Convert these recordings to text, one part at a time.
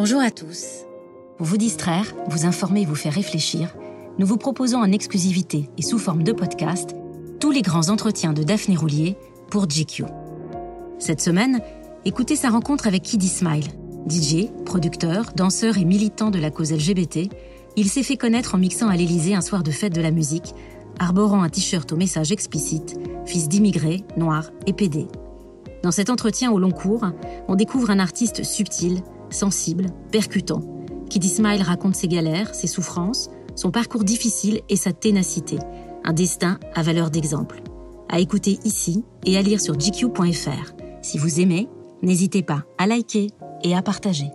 Bonjour à tous. Pour vous distraire, vous informer et vous faire réfléchir, nous vous proposons en exclusivité et sous forme de podcast tous les grands entretiens de Daphné Roulier pour GQ. Cette semaine, écoutez sa rencontre avec Kiddy Smile. DJ, producteur, danseur et militant de la cause LGBT, il s'est fait connaître en mixant à l'Élysée un soir de fête de la musique, arborant un t-shirt au message explicite, fils d'immigrés, noirs et PD. Dans cet entretien au long cours, on découvre un artiste subtil, sensible, percutant. Kiddy Smile raconte ses galères, ses souffrances, son parcours difficile et sa ténacité. Un destin à valeur d'exemple. À écouter ici et à lire sur gq.fr. Si vous aimez, n'hésitez pas à liker et à partager.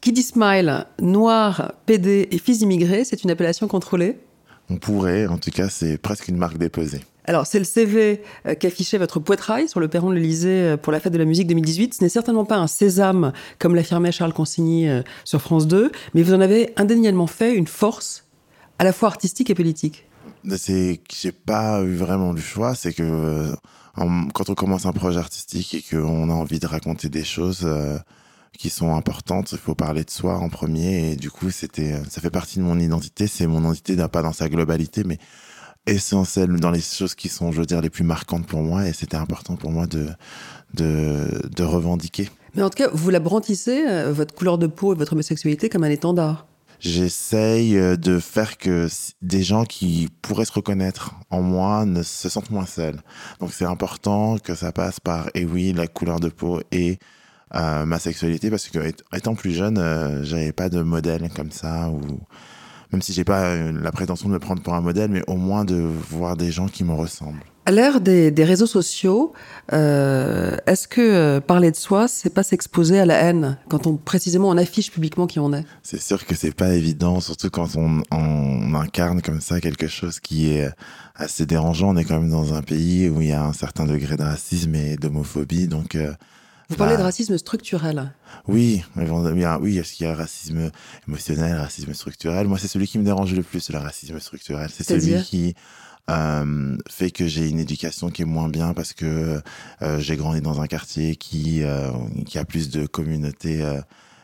Kiddy Smile, noir, PD et fils d'immigrés, c'est une appellation contrôlée? On pourrait, en tout cas, c'est presque une marque déposée. Alors, c'est le CV euh, qu'affichait votre poitrail sur le perron de l'Elysée euh, pour la fête de la musique 2018. Ce n'est certainement pas un sésame, comme l'affirmait Charles Consigny euh, sur France 2, mais vous en avez indéniablement fait une force à la fois artistique et politique. C'est que j'ai pas eu vraiment du choix, c'est que quand on commence un projet artistique et qu'on a envie de raconter des choses qui sont importantes, il faut parler de soi en premier et du coup, ça fait partie de mon identité, c'est mon identité pas dans sa globalité mais essentiel dans les choses qui sont, je veux dire, les plus marquantes pour moi et c'était important pour moi de, de, de, revendiquer. Mais en tout cas, vous la brandissez, euh, votre couleur de peau et votre homosexualité, comme un étendard. J'essaye euh, de faire que des gens qui pourraient se reconnaître en moi ne se sentent moins seuls. Donc c'est important que ça passe par, et oui, la couleur de peau et euh, ma sexualité, parce que étant plus jeune, euh, j'avais pas de modèle comme ça ou même si j'ai pas euh, la prétention de me prendre pour un modèle, mais au moins de voir des gens qui me ressemblent. À l'ère des, des, réseaux sociaux, euh, est-ce que euh, parler de soi, c'est pas s'exposer à la haine quand on précisément on affiche publiquement qui on est? C'est sûr que c'est pas évident, surtout quand on, on, incarne comme ça quelque chose qui est assez dérangeant. On est quand même dans un pays où il y a un certain degré de racisme et d'homophobie, donc euh, vous parlez de racisme structurel. Oui, oui, est-ce qu'il y a racisme émotionnel, racisme structurel? Moi, c'est celui qui me dérange le plus, le racisme structurel. C'est celui qui euh, fait que j'ai une éducation qui est moins bien parce que euh, j'ai grandi dans un quartier qui, euh, qui a plus de communautés euh,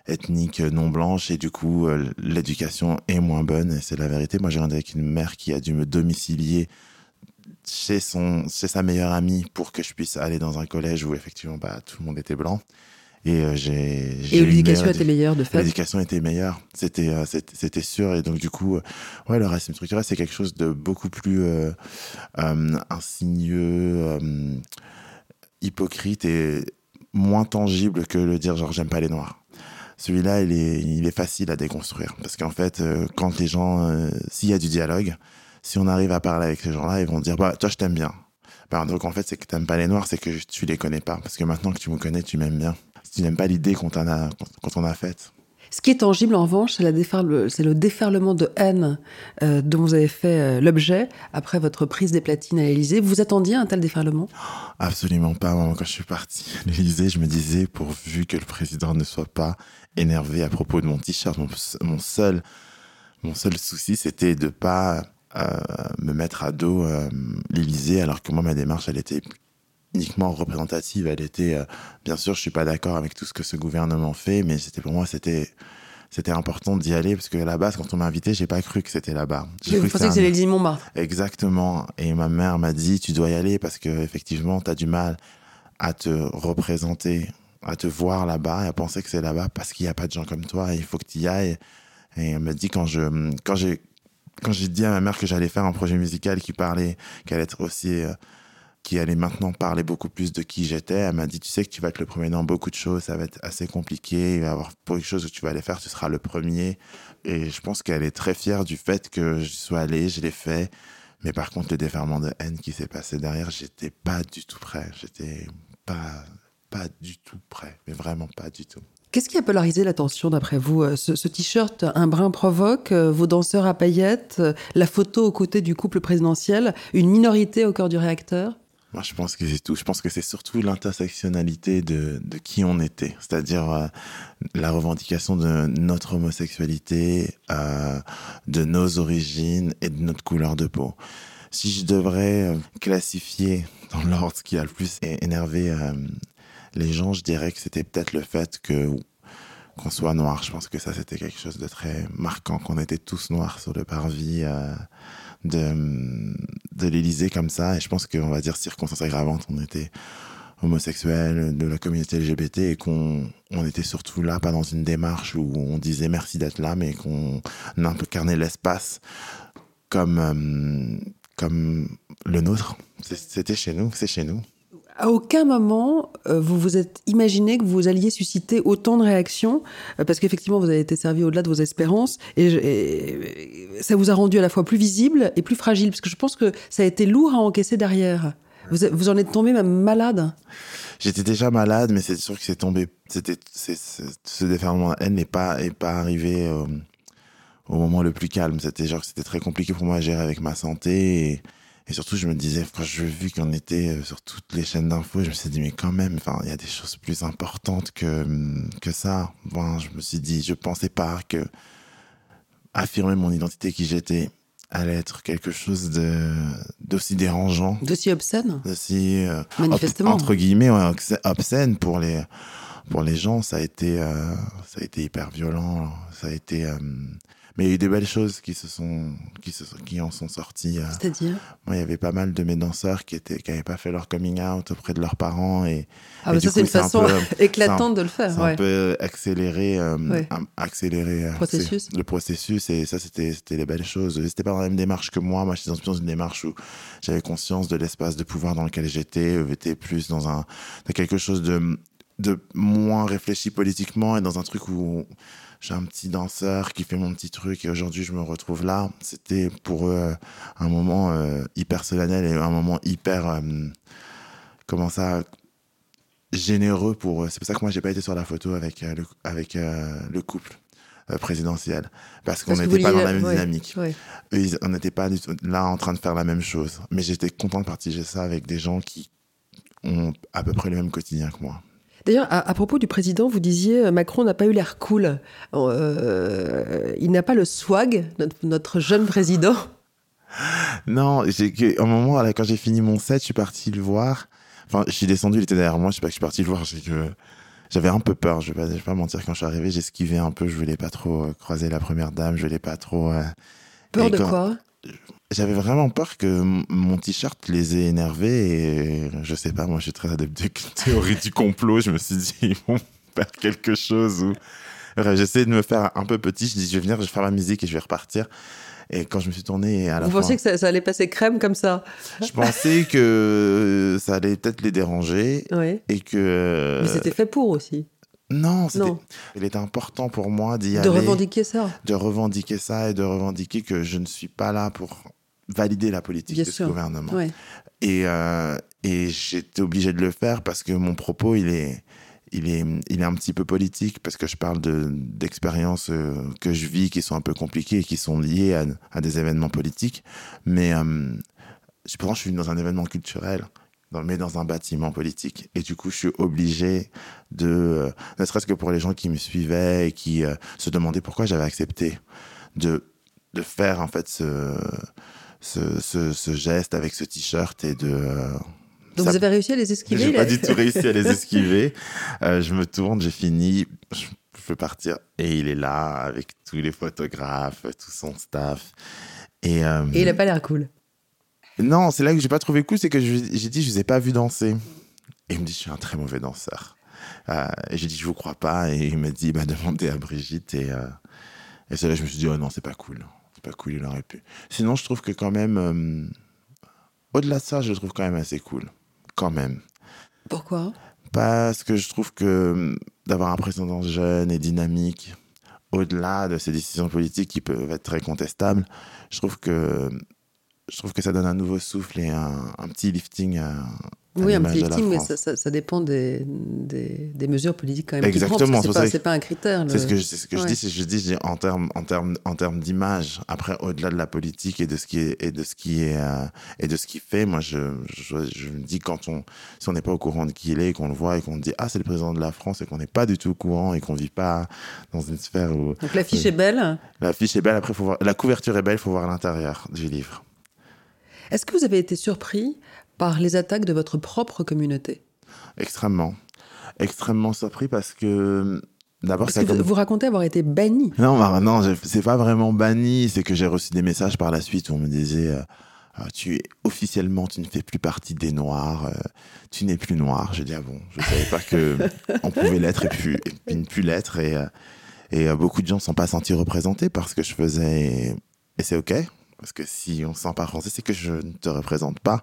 ethniques non blanches et du coup, euh, l'éducation est moins bonne et c'est la vérité. Moi, j'ai grandi avec une mère qui a dû me domicilier chez, son, chez sa meilleure amie pour que je puisse aller dans un collège où effectivement bah, tout le monde était blanc. Et euh, j'ai. Et l'éducation était meilleure de fait. L'éducation était meilleure, c'était euh, c'était sûr. Et donc du coup, euh, ouais, le racisme structurel c'est quelque chose de beaucoup plus insigneux, hypocrite et moins tangible que le dire genre j'aime pas les noirs. Celui-là, il est il est facile à déconstruire parce qu'en fait, quand les gens, s'il y a du dialogue, si on arrive à parler avec ces gens-là, ils vont dire bah toi je t'aime bien. Bah, donc en fait c'est que t'aimes pas les noirs, c'est que tu les connais pas parce que maintenant que tu me connais, tu m'aimes bien. Tu n'aimes pas l'idée qu'on a qu'on a faite. Ce qui est tangible en revanche, c'est le déferlement de haine euh, dont vous avez fait euh, l'objet après votre prise des platines à l'Élysée. Vous attendiez un tel déferlement? Absolument pas. Moi, quand je suis parti à l'Élysée, je me disais, pourvu que le président ne soit pas énervé à propos de mon t-shirt, mon, mon, seul, mon seul souci, c'était de pas me mettre à dos euh, l'Élysée, alors que moi, ma démarche, elle était uniquement représentative. Elle était, euh, bien sûr, je suis pas d'accord avec tout ce que ce gouvernement fait, mais c'était pour moi, c'était c'était important d'y aller parce que à la base, quand on m'a invité, j'ai pas cru que c'était là-bas. J'ai cru que c'était l'Élysée Montmartre. Exactement. Et ma mère m'a dit, tu dois y aller parce que effectivement, tu as du mal à te représenter, à te voir là-bas et à penser que c'est là-bas parce qu'il n'y a pas de gens comme toi. Et il faut que tu y ailles. Et elle m'a dit quand je quand j'ai quand j'ai dit à ma mère que j'allais faire un projet musical qui parlait, qu'elle allait être aussi euh, qui allait maintenant parler beaucoup plus de qui j'étais. Elle m'a dit, tu sais que tu vas être le premier dans beaucoup de choses, ça va être assez compliqué, il va y avoir beaucoup de choses que tu vas aller faire, tu seras le premier. Et je pense qu'elle est très fière du fait que je sois allé, je l'ai fait. Mais par contre, le déferlement de haine qui s'est passé derrière, j'étais pas du tout prêt. J'étais pas, pas du tout prêt, mais vraiment pas du tout. Qu'est-ce qui a polarisé l'attention d'après vous euh, Ce, t-shirt, un brin provoque, euh, vos danseurs à paillettes, euh, la photo aux côtés du couple présidentiel, une minorité au cœur du réacteur? Moi, je pense que c'est tout. Je pense que c'est surtout l'intersectionnalité de, qui on était, c'est-à-dire la revendication de notre homosexualité, de nos origines et de notre couleur de peau. Si je devrais classifier dans l'ordre qui a le plus énervé les gens, je dirais que c'était peut-être le fait que qu'on soit noir. Je pense que ça, c'était quelque chose de très marquant, qu'on était tous noirs sur le parvis euh, de, de l'Élysée comme ça. Et je pense qu'on va dire circonstance aggravante, on était homosexuels, de la communauté LGBT et qu'on on était surtout là, pas dans une démarche où on disait merci d'être là, mais qu'on incarnait l'espace comme, euh, comme le nôtre. C'était chez nous, c'est chez nous. À aucun moment, euh, vous vous êtes imaginé que vous alliez susciter autant de réactions, euh, parce qu'effectivement, vous avez été servi au-delà de vos espérances, et, ça vous a rendu à la fois plus visible et plus fragile, parce que je pense que ça a été lourd à encaisser derrière. Vous, vous en êtes tombé même malade. J'étais déjà malade, mais c'est sûr que c'est tombé. C'était ce déferlement de haine n'est pas pas arrivé euh, au moment le plus calme. C'était genre c'était très compliqué pour moi à gérer avec ma santé. Et surtout, je me disais, quand je vu qu'on était euh, sur toutes les chaînes d'infos, je me suis dit, mais quand même, enfin, il y a des choses plus importantes que, hum, que ça. Bon, je me suis dit, je pensais pas que affirmer mon identité qui j'étais allait être quelque chose de d'aussi dérangeant. D'aussi obscène D'aussi, euh, Manifestement. entre guillemets, obscène pour les, pour les gens. Ça a été, euh, ça a été hyper violent. Ça a été, mais il y a eu des belles choses qui se sont, qui se qui en sont sorties. Euh. C'est-à-dire? Moi, il y avait pas mal de mes danseurs qui étaient, qui n'avaient pas fait leur coming out auprès de leurs parents et. Ah, mais ça c'est une façon éclatante de le faire. Ouais. un peu accélérer, euh, accélérer euh, processus. le processus et ça c'était, c'était les belles choses. C'était pas dans la même démarche que moi. Moi, j'étais dans une démarche où j'avais conscience de l'espace de pouvoir dans lequel j'étais. J'étais plus dans un, dans quelque chose de, de moins réfléchi politiquement et dans un truc où j'ai un petit danseur qui fait mon petit truc et aujourd'hui je me retrouve là. C'était pour eux euh, un moment euh, hyper solennel et un moment hyper, euh, comment ça, généreux pour eux. C'est pour ça que moi j'ai pas été sur la photo avec le, avec le couple présidentiel parce qu'on n'était pas dans la même dynamique. on n'était pas là en train de faire la même chose. Mais j'étais content de partager ça avec des gens qui ont à peu près le même quotidien que moi. D'ailleurs, à, propos du président, vous disiez euh, Macron n'a pas eu l'air cool. Euh, il n'a pas le swag, notre, jeune président. Non, j'ai un moment, quand j'ai fini mon set, je suis parti le voir. Enfin, je suis descendu, il était derrière moi. Je sais pas que je suis parti le voir. Que j'avais un peu peur. Je vais pas, vais pas mentir. Quand je suis arrivé, j'esquivais un peu. Je voulais pas trop euh, croiser la première dame. Je voulais pas trop. peur de quoi? J'avais vraiment peur que mon t-shirt les ait énervés et je sais pas, moi je suis très adepte de théorie du complot. Je me suis dit, ils vont faire quelque chose ou. J'essaie de me faire un peu petit. Je dis, je vais venir, je vais faire la musique et je vais repartir. Et quand je me suis tourné à la Vous pensiez que ça, allait passer crème comme ça? Je pensais que ça allait peut-être les déranger. Oui. Et que. Mais c'était fait pour aussi. Non, non, il était important pour moi d'y aller. De revendiquer ça. De revendiquer ça et de revendiquer que je ne suis pas là pour valider la politique de ce gouvernement. Et, euh, et j'étais obligé de le faire parce que mon propos, il est, il est, il est un petit peu politique parce que je parle d'expériences euh, que je vis qui sont un peu compliquées et qui sont liées à, à des événements politiques. Mais euh, je pense que je suis dans un événement culturel mais dans un bâtiment politique. Et du coup, je suis obligé de, euh, ne serait-ce que pour les gens qui me suivaient et qui se demandaient pourquoi j'avais accepté de, de faire en fait ce, ce, ce, geste avec ce t-shirt et de. Euh, Donc vous avez réussi à les esquiver J'ai pas du tout réussi à les esquiver. Euh, je me tourne, j'ai fini, je, veux partir et il est là avec tous les photographes, tout son staff. Et, euh, et il a pas l'air cool. Non, c'est là que j'ai pas trouvé cool, c'est que j'ai dit je vous ai pas vu danser. Et il me dit je suis un très mauvais danseur. et j'ai dit je vous crois pas et il m'a dit bah demandez à Brigitte et et c'est là que je me suis dit oh non c'est pas cool pas cool, il aurait pu. Sinon, je trouve que quand même, euh, au-delà de ça, je le trouve quand même assez cool. Quand même. Pourquoi? Parce que je trouve que hum, d'avoir un président jeune et dynamique, au-delà de ces décisions politiques qui peuvent être très contestables, je trouve que je trouve que ça donne un nouveau souffle et un, un petit lifting à, oui, un petit lifting, mais ça, ça, ça dépend des, des, des, mesures politiques quand même. Exactement. C'est pas, pas, un critère. C'est ce que, ce que ouais. je dis, c'est je dis en termes en termes en termes d'image. Après, au-delà de la politique et de ce qui est et de ce qui est euh, et de ce qui fait, moi, je, je, je me dis quand on si on n'est pas au courant de qui il est, qu'on le voit et qu'on dit ah c'est le président de la France et qu'on n'est pas du tout au courant et qu'on vit pas dans une sphère où. Donc l'affiche est belle. L'affiche est belle. Après, faut voir la couverture est belle. Il faut voir l'intérieur du livre. Est-ce que vous avez été surpris par les attaques de votre propre communauté Extrêmement. Extrêmement surpris parce que D'abord, comme... vous racontez avoir été banni. Non, bah, non, c'est pas vraiment banni. C'est que j'ai reçu des messages par la suite où on me disait euh, tu es officiellement, tu ne fais plus partie des Noirs. Euh, tu n'es plus noir. Je dis ah bon, je savais pas que on pouvait l'être et puis, et puis ne plus l'être. Et, euh, et beaucoup de gens ne sont pas sentis représentés par ce que je faisais. Et c'est ok parce que si on ne sent pas français, c'est que je ne te représente pas.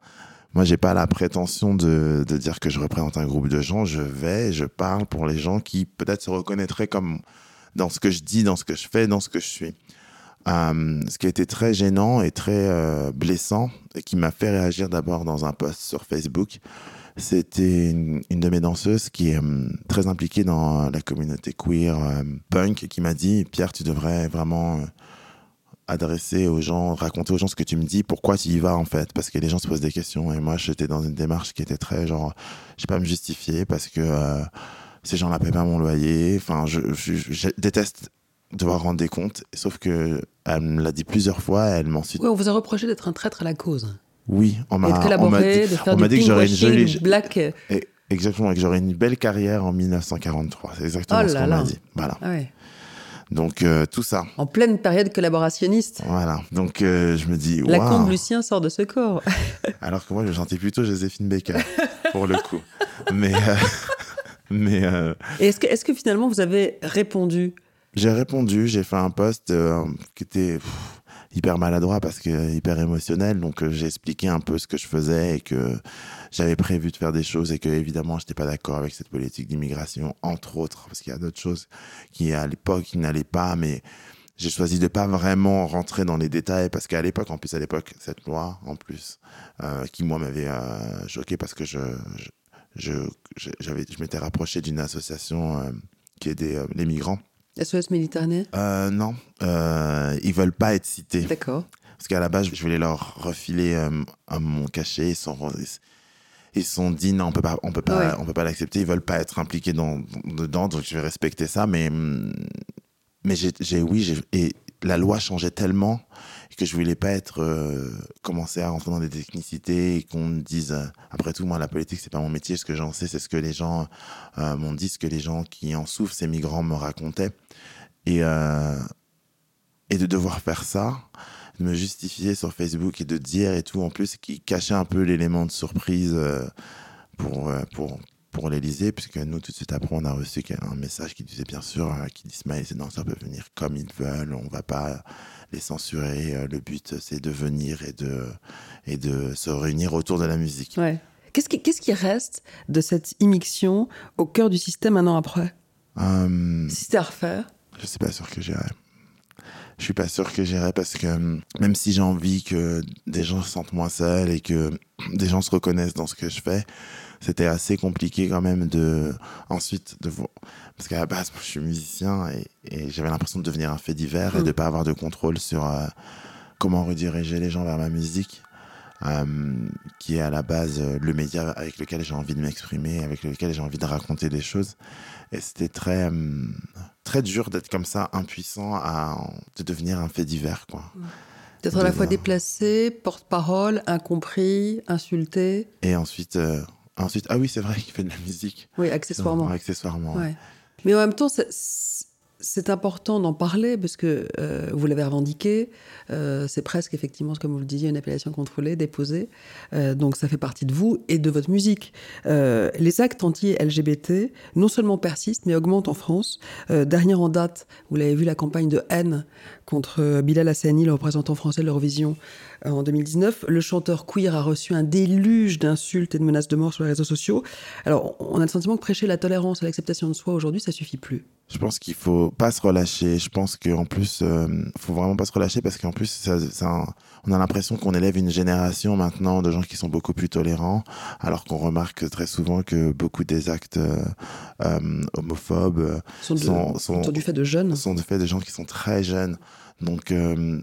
Moi, j'ai pas la prétention de, de, dire que je représente un groupe de gens. Je vais, je parle pour les gens qui peut-être se reconnaîtraient comme dans ce que je dis, dans ce que je fais, dans ce que je suis. Euh, ce qui a été très gênant et très euh, blessant et qui m'a fait réagir d'abord dans un post sur Facebook, c'était une, de mes danseuses qui est euh, très impliquée dans la communauté queer euh, punk et qui m'a dit Pierre, tu devrais vraiment adresser aux gens, raconter aux gens ce que tu me dis, pourquoi tu y vas en fait, parce que les gens se posent des questions et moi j'étais dans une démarche qui était très genre, je vais pas me justifier parce que euh, ces gens-là paient pas mon loyer, enfin je, je, je, déteste devoir rendre des comptes, sauf que elle me l'a dit plusieurs fois, elle m'ensuite. Oui, on vous a reproché d'être un traître à la cause. Oui, on m'a dit, on m'a dit que j'aurais une jolie black. Et, exactement, que j'aurais une belle carrière en 1943. C'est exactement oh ce qu'on m'a dit. Voilà. Ah ouais. Donc euh, tout ça. En pleine période collaborationniste. Voilà. Donc euh, je me dis. La wow. combe Lucien sort de ce corps. Alors que moi je chantais plutôt Joséphine Baker pour le coup. Mais euh, mais. est-ce que est-ce que finalement vous avez répondu? J'ai répondu. J'ai fait un post qui était. Pff, hyper maladroit parce que hyper émotionnel. Donc j'ai expliqué un peu ce que je faisais et que j'avais prévu de faire des choses et que évidemment j'étais pas d'accord avec cette politique d'immigration entre autres parce qu'il y a d'autres choses qui à l'époque n'allaient pas. Mais j'ai choisi de pas vraiment rentrer dans les détails parce qu'à l'époque en plus à l'époque cette loi en plus euh, qui moi m'avait euh, choqué parce que je je je m'étais rapproché d'une association euh, qui aidait les migrants SOS Méditerranée? Euh, Non, euh, ils veulent pas être cités. D'accord. Parce qu'à la base, je voulais leur refiler euh, mon cachet. Ils sont, ils sont dit non, on peut pas, on peut pas, ouais. on peut pas l'accepter. Ils veulent pas être impliqués dans, dedans, donc je vais respecter ça. Mais, mais j'ai, oui, et la loi changeait tellement que je voulais pas être euh, commencer à rentrer dans des technicités et qu'on me dise euh, après tout moi la politique c'est pas mon métier. Ce que j'en sais c'est ce que les gens euh, m'ont dit ce que les gens qui en souffrent ces migrants me racontaient. Et de devoir faire ça de me justifier sur Facebook et de dire et tout en plus qui cachait un peu l'élément de surprise pour pour pour l'Elysée, puisque nous, tout de suite après, on a reçu un message qui disait bien sûr, qui dit Smile et ses danseurs peuvent venir comme ils veulent, on va pas les censurer. Euh, le but, c'est de venir et de, et de se réunir autour de la musique. Ouais. Qu'est-ce qui, qu'est-ce qui reste de cette immixtion au cœur du système un an après? Euh, Si c'était à refaire? Je suis pas sûr que j'irais. Je suis pas sûr que j'irais parce que même si j'ai envie que des gens se sentent moins seuls et que des gens se reconnaissent dans ce que je fais, c'était assez compliqué quand même de ensuite de voir parce qu'à la base moi, je suis musicien et, et j'avais l'impression de devenir un fait divers mmh. et de pas avoir de contrôle sur euh, comment rediriger les gens vers ma musique euh, qui est à la base euh, le média avec lequel j'ai envie de m'exprimer avec lequel j'ai envie de raconter des choses et c'était très très dur d'être comme ça impuissant à de devenir un fait divers quoi mmh. D'être à la fois déplacé, porte-parole, incompris, insulté. Et ensuite, Ensuite, ah oui, c'est vrai qu'il fait de la musique. Oui, accessoirement. Non, accessoirement. Ouais. Mais en même temps, c'est important d'en parler parce que euh, vous l'avez revendiqué. Euh, c'est presque, effectivement, comme vous le disiez, une appellation contrôlée, déposée. Euh, donc ça fait partie de vous et de votre musique. les actes anti-LGBT non seulement persistent, mais augmentent en France. dernière en date, vous l'avez vu, la campagne de haine contre Bilal Hassani, le représentant français de l'Eurovision, en 2019. Le chanteur queer a reçu un déluge d'insultes et de menaces de mort sur les réseaux sociaux. Alors, on a le sentiment que prêcher la tolérance et l'acceptation de soi aujourd'hui, ça suffit plus. Je pense qu'il faut pas se relâcher. Je pense qu'en plus, euh, faut vraiment pas se relâcher parce qu'en plus, ça, ça, on a l'impression qu'on élève une génération maintenant de gens qui sont beaucoup plus tolérants, alors qu'on remarque très souvent que beaucoup des actes euh, euh homophobes sont, sont, sont, du fait de jeunes. Sont du fait de gens qui sont très jeunes. Donc, euh,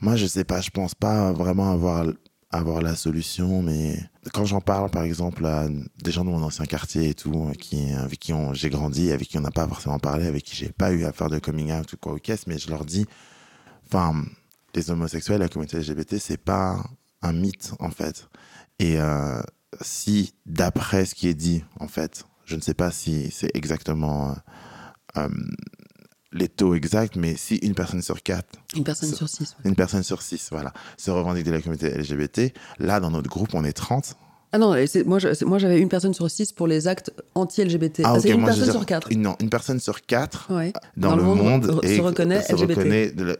moi, je sais pas, je pense pas vraiment avoir avoir la solution, mais quand j'en parle, par exemple, à des gens de mon ancien quartier et tout, qui, avec qui j'ai grandi, avec qui on n'a pas forcément parlé, avec qui j'ai pas eu à faire de coming out ou quoi au caisse, mais je leur dis, enfin, les homosexuels, la communauté LGBT, c'est pas un mythe, en fait. Et euh, si, d'après ce qui est dit, en fait, je ne sais pas si c'est exactement euh, les taux exacts, mais si une personne sur quatre. Une personne sur six. Une personne sur six, voilà. Se revendique de la communauté LGBT. Là, dans notre groupe, on est 30. Ah non, moi, j'avais une personne sur six pour les actes anti-LGBT. Ah, ah c'est une personne sur quatre. non, une personne sur quatre dans, le monde, se reconnaît se reconnaît de,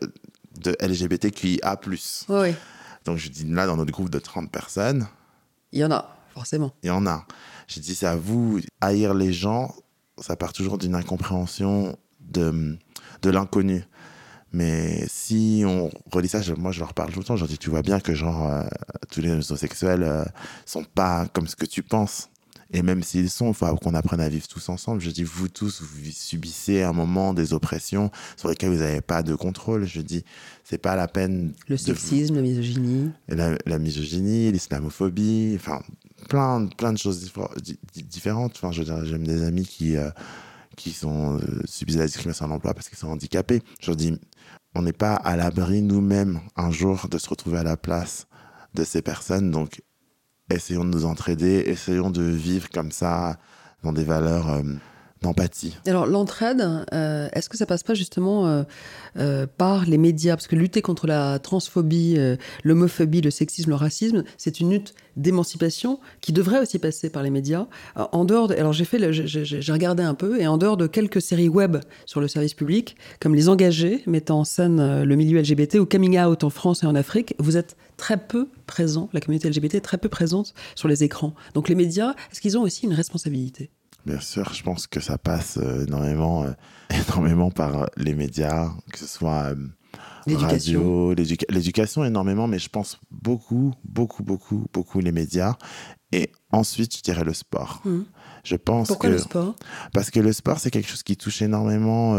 de LGBTQIA+. Oui. Donc je dis là, dans notre groupe de 30 personnes. Il y en a, forcément. Il y en a. Je dis, c'est à vous, haïr les gens, ça part toujours d'une incompréhension de, de l'inconnu. Mais si on relit ça, moi je leur parle tout le temps, je leur dis tu vois bien que genre euh, tous les homosexuels euh, sont pas comme ce que tu penses. Et même s'ils sont, il faut qu'on apprenne à vivre tous ensemble. Je dis vous tous, vous subissez un moment des oppressions sur lesquelles vous n'avez pas de contrôle. Je dis c'est pas la peine. Le sexisme, la misogynie. La, la misogynie, l'islamophobie, enfin plein, plein de choses différentes. Enfin, je j'aime des amis qui euh, qui sont, euh, subissent la discrimination à l'emploi parce qu'ils sont handicapés. Je dis, on n'est pas à l'abri nous-mêmes un jour de se retrouver à la place de ces personnes. Donc, essayons de nous entraider, essayons de vivre comme ça dans des valeurs euh, Alors l'entraide, euh, est-ce que ça passe pas justement euh, euh, par les médias? Parce que lutter contre la transphobie, l'homophobie, le sexisme, le racisme, c'est une lutte d'émancipation qui devrait aussi passer par les médias. en dehors, de, alors j'ai regardé un peu, et en dehors de quelques séries web sur le service public, comme Les Engagés, mettant en scène le milieu LGBT ou Coming Out en France et en Afrique, vous êtes très peu présent, la communauté LGBT est très peu présente sur les écrans. Donc les médias, est-ce qu'ils ont aussi une responsabilité? Bien sûr, je pense que ça passe euh, énormément, euh, énormément par les médias, que ce soit euh, radio, l'éducation énormément, mais je pense beaucoup, beaucoup, beaucoup, beaucoup les médias. Et ensuite, je dirais le sport. Mmh. Je pense Pourquoi le sport? Parce que le sport, c'est quelque chose qui touche énormément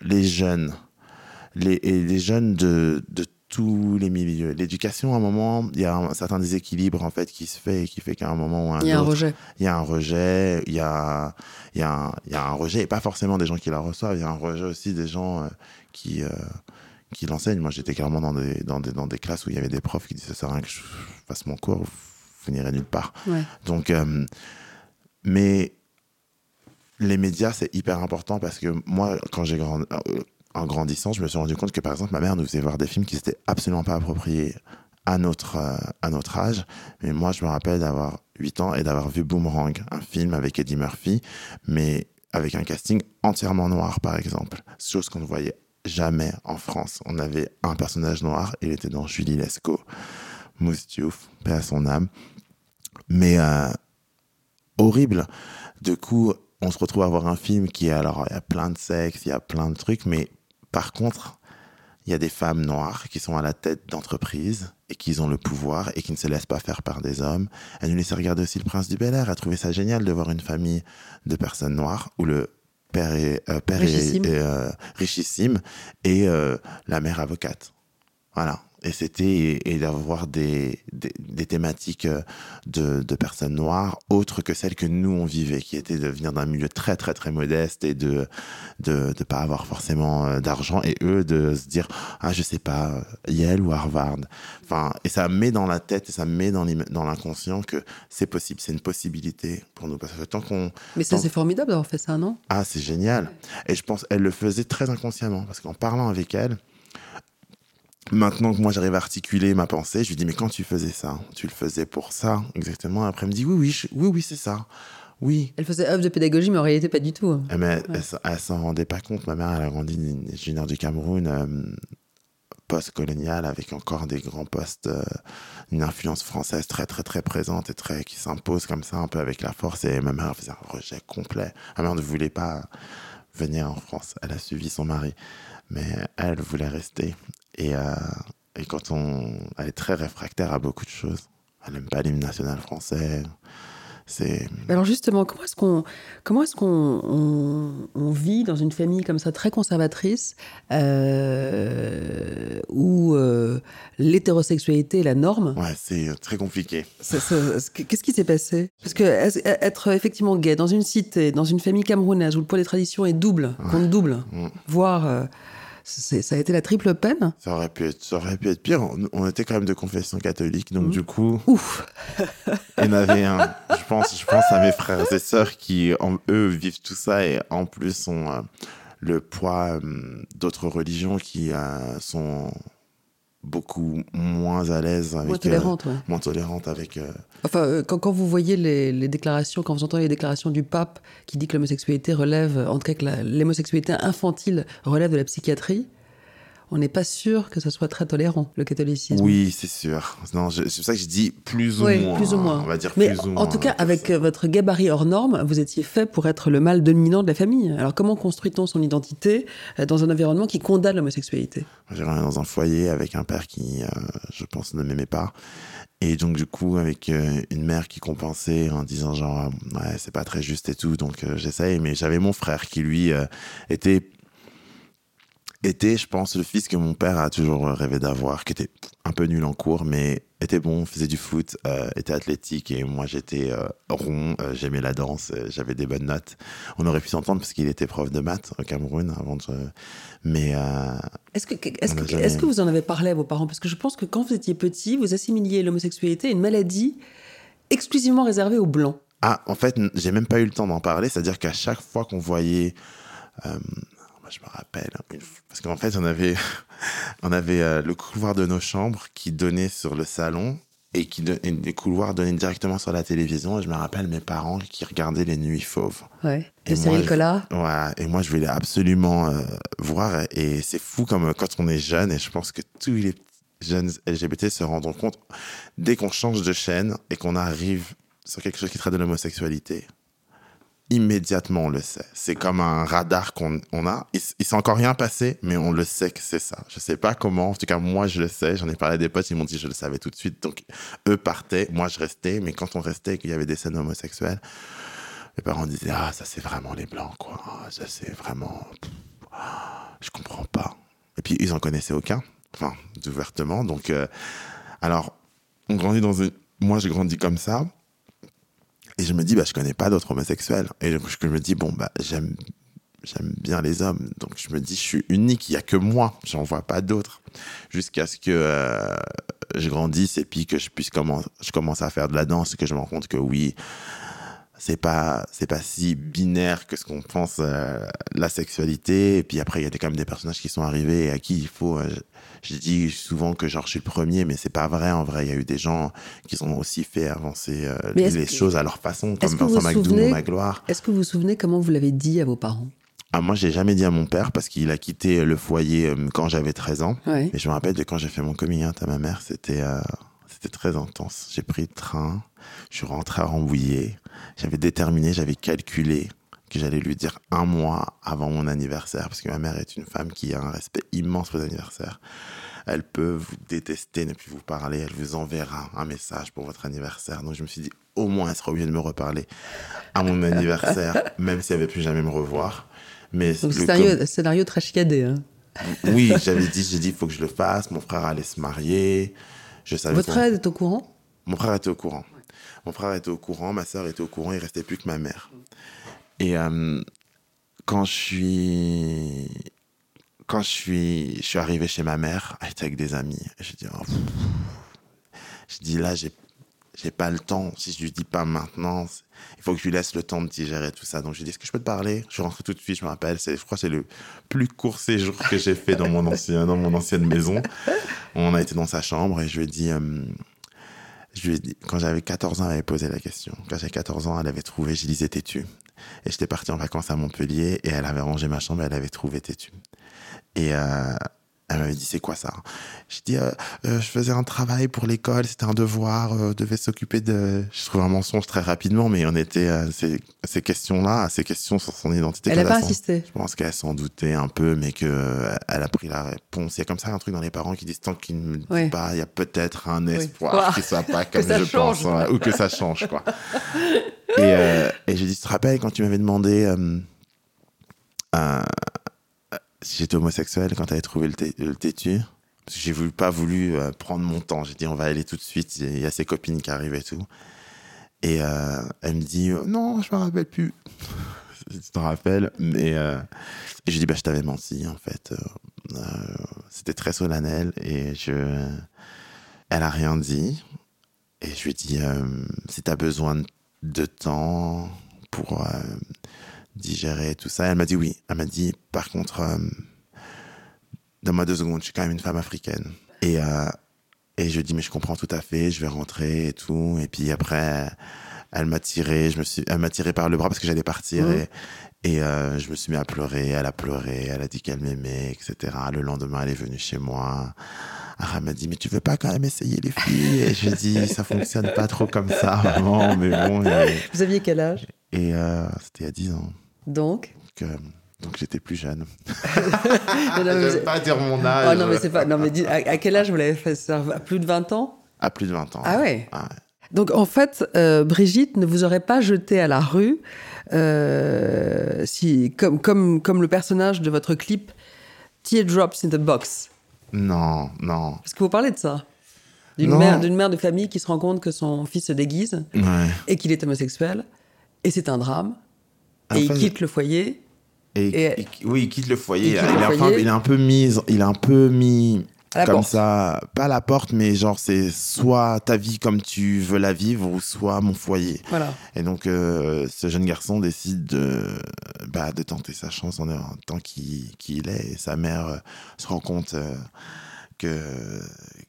les jeunes. Les, et les jeunes de, de tous les milieux. L'éducation, à un moment, il y a un certain déséquilibre en fait qui se fait et qui fait qu'à un moment ou un il y a un rejet. Il y a un rejet, il y a, il y a, un, il y a un rejet, et pas forcément des gens qui la reçoivent, il y a un rejet aussi des gens euh, qui, euh, qui l'enseignent. Moi, j'étais clairement dans des, dans, des, dans des classes où il y avait des profs qui disaient ça sert à rien que je fasse mon cours, vous n'irez nulle part. Donc, euh, mais les médias, c'est hyper important parce que moi, quand j'ai grandi, en grandissant, je me suis rendu compte que par exemple, ma mère nous faisait voir des films qui n'étaient absolument pas appropriés à notre, euh, à notre âge. Mais moi, je me rappelle d'avoir 8 ans et d'avoir vu Boomerang, un film avec Eddie Murphy, mais avec un casting entièrement noir, par exemple. Chose qu'on ne voyait jamais en France. On avait un personnage noir, il était dans Julie Lescaut. Mousse Diouf, paix à son âme. Mais euh, horrible. Du coup, on se retrouve à voir un film qui, alors, il y a plein de sexe, il y a plein de trucs, mais par contre, il y a des femmes noires qui sont à la tête d'entreprises et qui ont le pouvoir et qui ne se laissent pas faire par des hommes. Elle nous laissait regarder aussi Le Prince du Bel Air. Elle trouvait ça génial de voir une famille de personnes noires où le père est, euh, père richissime. Est, euh, richissime et euh, la mère avocate. Voilà. Et c'était et, d'avoir des, des, thématiques euh, de, de, personnes noires autres que celles que nous on vivait qui étaient de venir d'un milieu très très très modeste et de de de pas avoir forcément euh, d'argent et eux de se dire ah je sais pas Yale ou Harvard enfin et ça met dans la tête et ça met dans dans l'inconscient que c'est possible c'est une possibilité pour nous. Parce que tant qu'on mais ça c'est formidable d'avoir fait ça non? Ah c'est génial. Et je pense elle le faisait très inconsciemment parce qu'en parlant avec elle Maintenant que moi j'arrive à articuler ma pensée, je lui dis mais quand tu faisais ça, tu le faisais pour ça exactement. Après elle me dit oui oui oui oui c'est ça. Oui. Elle faisait œuvre de pédagogie, mais en réalité pas du tout. Eh, mais elle, s'en rendait pas compte. Ma mère, elle a grandi ingénieure du Cameroun, euh, post-colonial, avec encore des grands postes, euh, une influence française très très très présente et très qui s'impose comme ça un peu avec la force. Et ma mère faisait un rejet complet. Ma mère ne voulait pas venir en France. Elle a suivi son mari, mais elle voulait rester. Et, euh, et quand on. Elle est très réfractaire à beaucoup de choses. Elle n'aime pas l'hymne national français. C'est... Alors justement, comment est-ce qu'on comment est-ce qu'on on, vit dans une famille comme ça très conservatrice euh, où euh, l'hétérosexualité est la norme? Ouais, c'est très compliqué. qu'est-ce qui s'est passé? Parce que être effectivement gay dans une cité, dans une famille camerounaise où le poids des traditions est double, compte double, mm. voire ça a été la triple peine? Ça aurait, pu être, ça aurait pu être pire. On, était quand même de confession catholique, donc mmh. du coup. Ouf Il y en avait un. Je pense, je pense à mes frères et sœurs qui, eux, vivent tout ça et en plus ont euh, le poids euh, d'autres religions qui euh, sont beaucoup moins à l'aise avec moins tolérante, ouais. moins tolérante avec enfin quand, quand, vous voyez les, les, déclarations quand vous entendez les déclarations du pape qui dit que l'homosexualité relève en tout cas que l'homosexualité infantile relève de la psychiatrie on n'est pas sûr que ce soit très tolérant, le catholicisme. Oui, c'est sûr. Non, c'est pour ça que je dis plus ou oui, moins. plus ou moins. On va dire Mais plus ou en moins. tout cas, avec votre gabarit hors norme, vous étiez fait pour être le mâle dominant de la famille. Alors comment construit-on son identité euh, dans un environnement qui condamne l'homosexualité? J'ai dans un foyer avec un père qui, euh, je pense, ne m'aimait pas. Et donc, du coup, avec euh, une mère qui compensait en disant genre, ouais, c'est pas très juste et tout. Donc, j'essaye. Mais j'avais mon frère qui, lui, était était, je pense, le fils que mon père a toujours rêvé d'avoir, qui était un peu nul en cours, mais était bon, faisait du foot, euh, était athlétique, et moi j'étais euh, rond, euh, j'aimais la danse, j'avais des bonnes notes. On aurait pu s'entendre parce qu'il était prof de maths au Cameroun avant de... Mais... Est-ce que, est-ce, que, est-ce que vous en avez parlé à vos parents? Parce que je pense que quand vous étiez petit, vous assimiliez l'homosexualité à une maladie exclusivement réservée aux blancs. Ah, en fait, j'ai même pas eu le temps d'en parler, c'est-à-dire qu'à chaque fois qu'on voyait je me rappelle, parce qu'en fait, on avait, on avait euh, le couloir de nos chambres qui donnait sur le salon et qui des couloirs donnaient directement sur la télévision. Et je me rappelle mes parents qui regardaient les Nuits Fauves. Ouais. De Cyril Collard. Ouais. Et moi, je voulais absolument euh, voir. Et c'est fou comme euh, quand on est jeune. Et je pense que tous les jeunes LGBT se rendent compte dès qu'on change de chaîne et qu'on arrive sur quelque chose qui traite de l'homosexualité immédiatement on le sait. C'est comme un radar qu'on on a. Il, il s'est encore rien passé, mais on le sait que c'est ça. Je sais pas comment. En tout cas, moi, je le sais. J'en ai parlé à des potes, ils m'ont dit je le savais tout de suite. Donc, eux partaient, moi, je restais. Mais quand on restait et qu'il y avait des scènes homosexuelles, les parents disaient ah ça c'est vraiment les blancs quoi. Ça c'est vraiment, je comprends pas. Et puis ils en connaissaient aucun, enfin ouvertement. Donc, euh, alors, on grandit dans une. Moi, j'ai grandi comme ça. Et je me dis, bah, je connais pas d'autres homosexuels. Et je me dis, bon, bah, j'aime, j'aime bien les hommes. Donc, je me dis, je suis unique, il y a que moi. J'en vois pas d'autres. Jusqu'à ce que euh, je grandisse et puis que je puisse commencer, je commence à faire de la danse que je me rends compte que oui, c'est pas c'est pas si binaire que ce qu'on pense euh, la sexualité et puis après il y a quand même des personnages qui sont arrivés et à qui il faut euh, je dis souvent que genre je suis le premier, mais c'est pas vrai. En vrai, il y a eu des gens qui ont aussi fait avancer euh, les choses à leur façon, comme Vincent McDoom ou Magloire. Est-ce que vous vous souvenez comment vous l'avez dit à vos parents? Ah, moi, j'ai jamais dit à mon père parce qu'il a quitté le foyer quand j'avais 13 ans. Mais je me rappelle de quand j'ai fait mon coming out à ma mère, c'était c'était très intense. J'ai pris le train, je suis rentré à Rambouillet. J'avais déterminé, j'avais calculé que j'allais lui dire un mois avant mon anniversaire, parce que ma mère est une femme qui a un respect immense pour les anniversaires. Elle peut vous détester, ne plus vous parler, elle vous enverra un message pour votre anniversaire. Donc je me suis dit, au moins, elle sera obligée de me reparler à mon anniversaire, même si elle ne veut plus jamais me revoir. Mais Donc, scénario, scénario très chiadé. Hein. Oui, j'avais dit, j'ai dit, il faut que je le fasse. Mon frère allait se marier. Je savais Votre frère est au courant? Mon frère était au courant. Mon frère était au courant, ma soeur était au courant, il restait plus que ma mère. Et euh, quand je suis quand je suis je suis arrivé chez ma mère, était avec des amis. Je dis oh, je dis là j'ai j'ai pas le temps. Si je lui dis pas maintenant, il faut que je lui laisse le temps de digérer tout ça. Donc je lui dis est-ce que je peux te parler? Je rentre tout de suite. Je me rappelle, c'est je crois que c'est le plus court séjour que j'ai fait dans mon ancien dans mon ancienne maison. On a été dans sa chambre et je lui ai dit euh, quand j'avais 14 ans, elle avait posé la question. Quand j'avais 14 ans, elle avait trouvé, je disais têtu. Et j'étais parti en vacances à Montpellier et elle avait rangé ma chambre elle avait trouvé têtu. Et euh, elle m'avait dit, c'est quoi ça Je dis, euh, euh, je faisais un travail pour l'école, c'était un devoir, euh, devait s'occuper de... Je trouvais un mensonge très rapidement, mais on était à ces, ces questions-là, à ces questions sur son identité. Elle n'a pas insisté Je pense qu'elle s'en doutait un peu, mais qu'elle a pris la réponse. Il y a comme ça un truc dans les parents qui disent, tant qu'ils ne me disent pas, il y a peut-être un espoir Ouah. qu'il soit pas comme je change. pense, ouais, ou que ça change, quoi. et euh, et j'ai dit, tu te rappelles quand tu m'avais demandé... euh, euh, j'étais homosexuel quand avait trouvé le, têtu. Parce que j'ai voulu, pas voulu euh, prendre mon temps. J'ai dit, on va aller tout de suite. Il y a ses copines qui arrivent et tout. Et euh, elle me dit, euh, non, je me rappelle plus. tu te rappelles? Mais euh, et je dis, bah, je t'avais menti, en fait. C'était très solennel. Et je. Elle a rien dit. Et je lui ai dit, si t'as besoin de temps pour digérer tout ça, elle m'a dit oui. Elle m'a dit, par contre, euh, donne-moi deux secondes, je suis quand même une femme africaine. Et, euh, et je lui ai dit, mais je comprends tout à fait, je vais rentrer et tout. Et puis après, elle m'a tiré, je me suis, elle m'a tiré par le bras parce que j'allais partir. Mhm. Et, et euh, je me suis mis à pleurer, elle a pleuré, elle a dit qu'elle m'aimait, etc. Le lendemain, elle est venue chez moi. Alors, elle m'a dit, mais tu veux pas quand même essayer les filles? Et je dit, ça fonctionne pas trop comme ça, mais bon. Et, Vous aviez quel âge? Et, euh, c'était a 10 ans. Donc Donc, euh, donc j'étais plus jeune. Non, non, mais pas dire mon âge. Ah non, mais c'est pas. Non, mais dis- à, à quel âge vous l'avez fait ça À plus de 20 ans? À plus de 20 ans. Ah ouais Ouais. Donc en fait, euh, Brigitte ne vous aurait pas jeté à la rue euh, si, comme, comme, comme le personnage de votre clip Teardrops in the Box. Non, non. Parce que vous parlez de ça. D'une mère, d'une mère de famille qui se rend compte que son fils se déguise Ouais. et qu'il est homosexuel. Et c'est un drame. Et il quitte le foyer. Et, oui, il quitte le foyer. Il Il, quitte le enfin- foyer. il est un peu mis, il est un peu mis comme porte. ça, pas à la porte, mais genre c'est soit ta vie comme tu veux la vivre, ou soit mon foyer. Voilà. Et donc euh, ce jeune garçon décide de, bah, de tenter sa chance en, en tant qu'il qu'il est. Et sa mère euh, se rend compte euh, que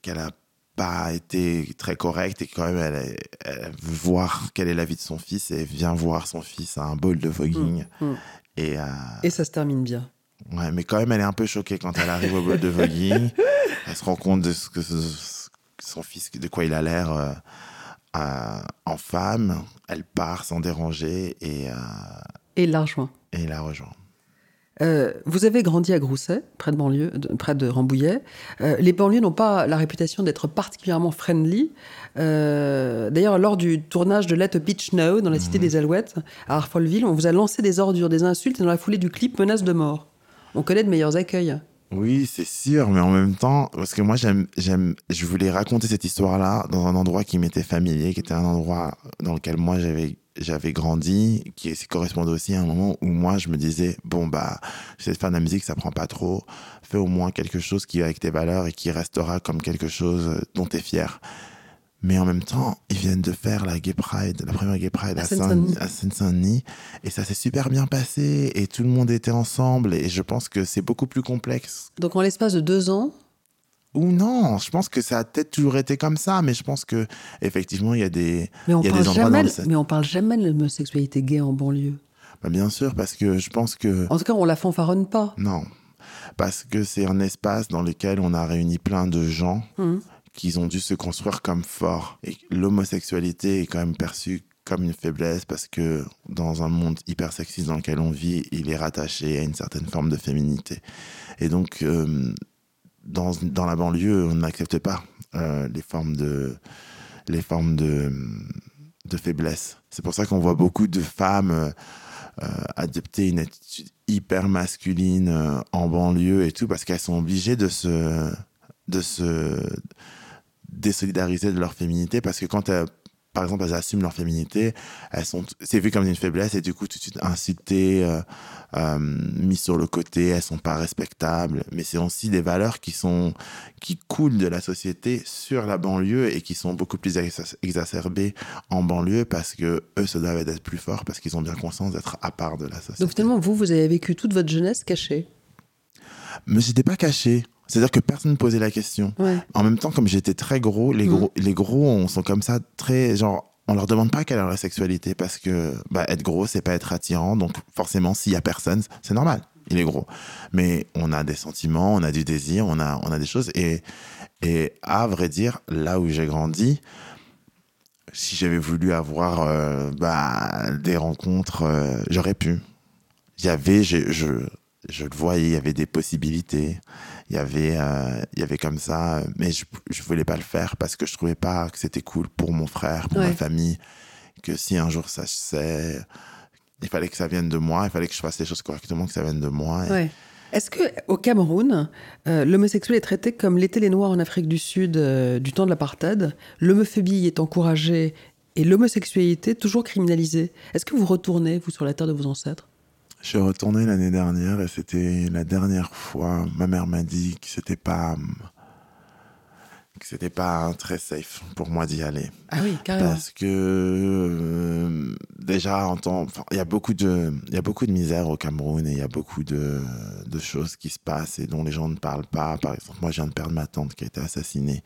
qu'elle a pas été très correcte et quand même elle, veut voir quelle est la vie de son fils et vient voir son fils à un bol de voguing. Mm, mm. Et, euh, Et ça se termine bien. Ouais, mais quand même, elle est un peu choquée quand elle arrive au bol de voguing. elle se rend compte de ce que ce- son fils, de quoi il a l'air euh, euh, en femme. Elle part sans déranger et, Et il la rejoint. et il la rejoint. Euh, vous avez grandi à Grousset, près de, banlieue, de- près de Rambouillet. Euh, les banlieues n'ont pas la réputation d'être particulièrement friendly. Euh, D'ailleurs, lors du tournage de Let a Beach Know, dans la cité des Alouettes, à Harfolville, on vous a lancé des ordures, des insultes, et dans la foulée du clip, menace de mort. On connaît de meilleurs accueils. Oui, c'est sûr, mais en même temps, parce que moi, j'aime, j'aime, je voulais raconter cette histoire-là dans un endroit qui m'était familier, qui était un endroit dans lequel moi j'avais, j'avais grandi, qui correspondait aussi à un moment où moi je me disais, bon, bah, j'essaie de faire de la musique, ça prend pas trop, fais au moins quelque chose qui va avec tes valeurs et qui restera comme quelque chose dont tu es fier. Mais en même temps, ils viennent de faire la Gay Pride, la première Gay Pride À à, Seine-Saint-Denis. Saint- à Seine-Saint-Denis. Et ça s'est super bien passé. Et tout le monde était ensemble. Et je pense que c'est beaucoup plus complexe Donc, en l'espace de deux ans, ou non, je pense que ça a peut-être toujours été comme ça, mais je pense que effectivement il y a des, mais on, il y a parle des endroits jamais, dans le mais on parle jamais de l'homosexualité gay en banlieue. Bah, bien sûr parce que je pense que En tout cas, on la fanfaronne pas. non, parce que c'est un espace dans lequel on a réuni plein de gens Mhm. qui ont dû se construire comme forts et l'homosexualité est quand même perçue comme une faiblesse parce que dans un monde hyper sexiste dans lequel on vit, il est rattaché à une certaine forme de féminité. Et donc, euh, dans, dans la banlieue, on n'accepte pas euh, les formes de les formes de, de faiblesse. C'est pour ça qu'on voit beaucoup de femmes euh, adopter une attitude hyper masculine en banlieue et tout, parce qu'elles sont obligées de se, de se désolidariser de leur féminité, parce que quand elles par exemple, elles assument leur féminité, elles sont, c'est vu comme une faiblesse et du coup tout de suite incitées, euh, euh, mises sur le côté, elles sont pas respectables. Mais c'est aussi des valeurs qui sont, qui coulent de la société sur la banlieue et qui sont beaucoup plus exacerbées en banlieue parce que eux se doivent d'être plus forts parce qu'ils ont bien conscience d'être à part de la société. Donc finalement, vous, vous avez vécu toute votre jeunesse cachée? Mais j'étais pas caché. C'est-à-dire que personne ne posait la question. En même temps, comme j'étais très gros, les gros, les gros on sont comme ça très genre. On leur demande pas quelle est leur sexualité parce que bah, être gros, c'est pas être attirant. Donc forcément, s'il y a personne, c'est normal. Il est gros. Mais on a des sentiments, on a du désir, on a, on a des choses. Et, et à vrai dire, là où j'ai grandi, si j'avais voulu avoir euh, bah, des rencontres, euh, j'aurais pu. Il y avait, je, je, je le voyais, il y avait des possibilités. Il y avait, euh, il y avait comme ça, mais je, je voulais pas le faire parce que je trouvais pas que c'était cool pour mon frère, pour ma famille, que si un jour ça se il fallait que ça vienne de moi, il fallait que je fasse les choses correctement, que ça vienne de moi. Est-ce que au Cameroun, euh, l'homosexuel est traité comme l'étaient les Noirs en Afrique du Sud euh, du temps de l'apartheid? L'homophobie est encouragée et l'homosexualité toujours criminalisée. Est-ce que vous retournez, vous, sur la terre de vos ancêtres? Je suis retourné l'année dernière et c'était la dernière fois. Ma mère m'a dit que c'était pas que c'était pas très safe pour moi d'y aller. Ah oui, carrément. Parce que euh, déjà en temps, il y a beaucoup de il y a beaucoup de misère au Cameroun et il y a beaucoup de, de choses qui se passent et dont les gens ne parlent pas. Par exemple, moi je viens de perdre ma tante qui a été assassinée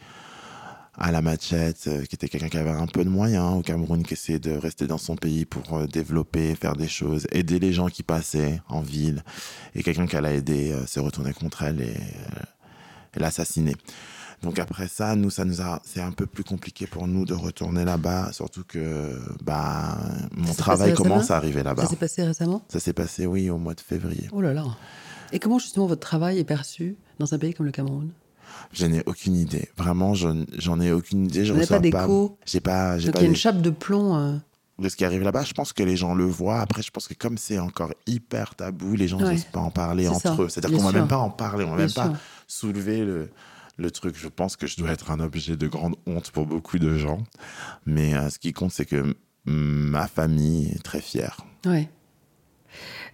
à la machette, euh, qui était quelqu'un qui avait un peu de moyens au Cameroun, qui essayait de rester dans son pays pour euh, développer, faire des choses, aider les gens qui passaient en ville. Et quelqu'un qui l'a aidé euh, s'est retourné contre elle et, l'assassiner. Donc après ça, nous, ça nous a, c'est un peu plus compliqué pour nous de retourner là-bas, surtout que bah mon travail commence à arriver là-bas. Ça s'est passé récemment? Ça s'est passé, oui, au mois de février. Oh là là. Et comment justement votre travail est perçu dans un pays comme le Cameroun? Je n'ai aucune idée. Vraiment, j'en ai aucune idée. Je n'ai pas d'écho. J'ai pas. Donc il y a une chape de plomb. Euh. De ce qui arrive là-bas, je pense que les gens le voient. Après, je pense que comme c'est encore hyper tabou, les gens n'osent pas en parler entre eux. C'est-à-dire qu'on va même pas en parler, on va même pas soulever le, le truc. Je pense que je dois être un objet de grande honte pour beaucoup de gens. Mais euh, ce qui compte, c'est que ma famille est très fière. Ouais.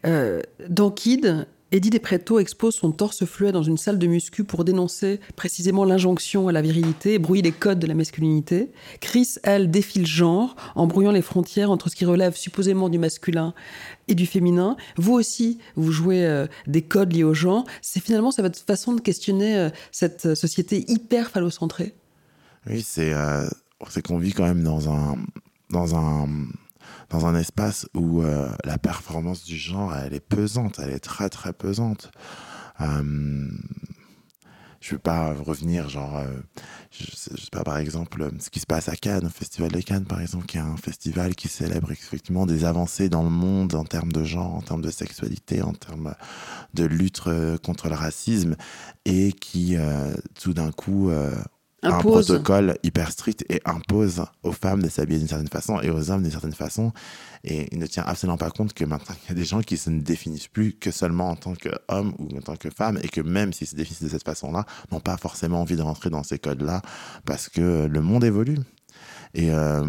Euh, dans Kid, Eddie Despretto expose son torse fluet dans une salle de muscu pour dénoncer précisément l'injonction à la virilité et brouiller les codes de la masculinité. Chris, elle, défie le genre en brouillant les frontières entre ce qui relève supposément du masculin et du féminin. Vous aussi, vous jouez euh, des codes liés au genre. C'est finalement c'est votre façon de questionner euh, cette société hyper phallocentrée. Oui, c'est euh, qu'on vit quand même dans un dans un dans un espace où euh, la performance du genre, elle est pesante, elle est très très pesante. Euh, je ne veux pas revenir, genre, euh, je, sais pas, par exemple, ce qui se passe à Cannes, au Festival de Cannes, par exemple, qui est un festival qui célèbre effectivement des avancées dans le monde en termes de genre, en termes de sexualité, en termes de lutte contre le racisme, et qui, tout d'un coup, un protocole hyper strict et impose aux femmes de s'habiller d'une certaine façon et aux hommes d'une certaine façon. Et il ne tient absolument pas compte que maintenant, il y a des gens qui se ne définissent plus que seulement en tant qu'homme ou en tant que femme et que même s'ils se définissent de cette façon-là, n'ont pas forcément envie de rentrer dans ces codes-là parce que le monde évolue. Et euh,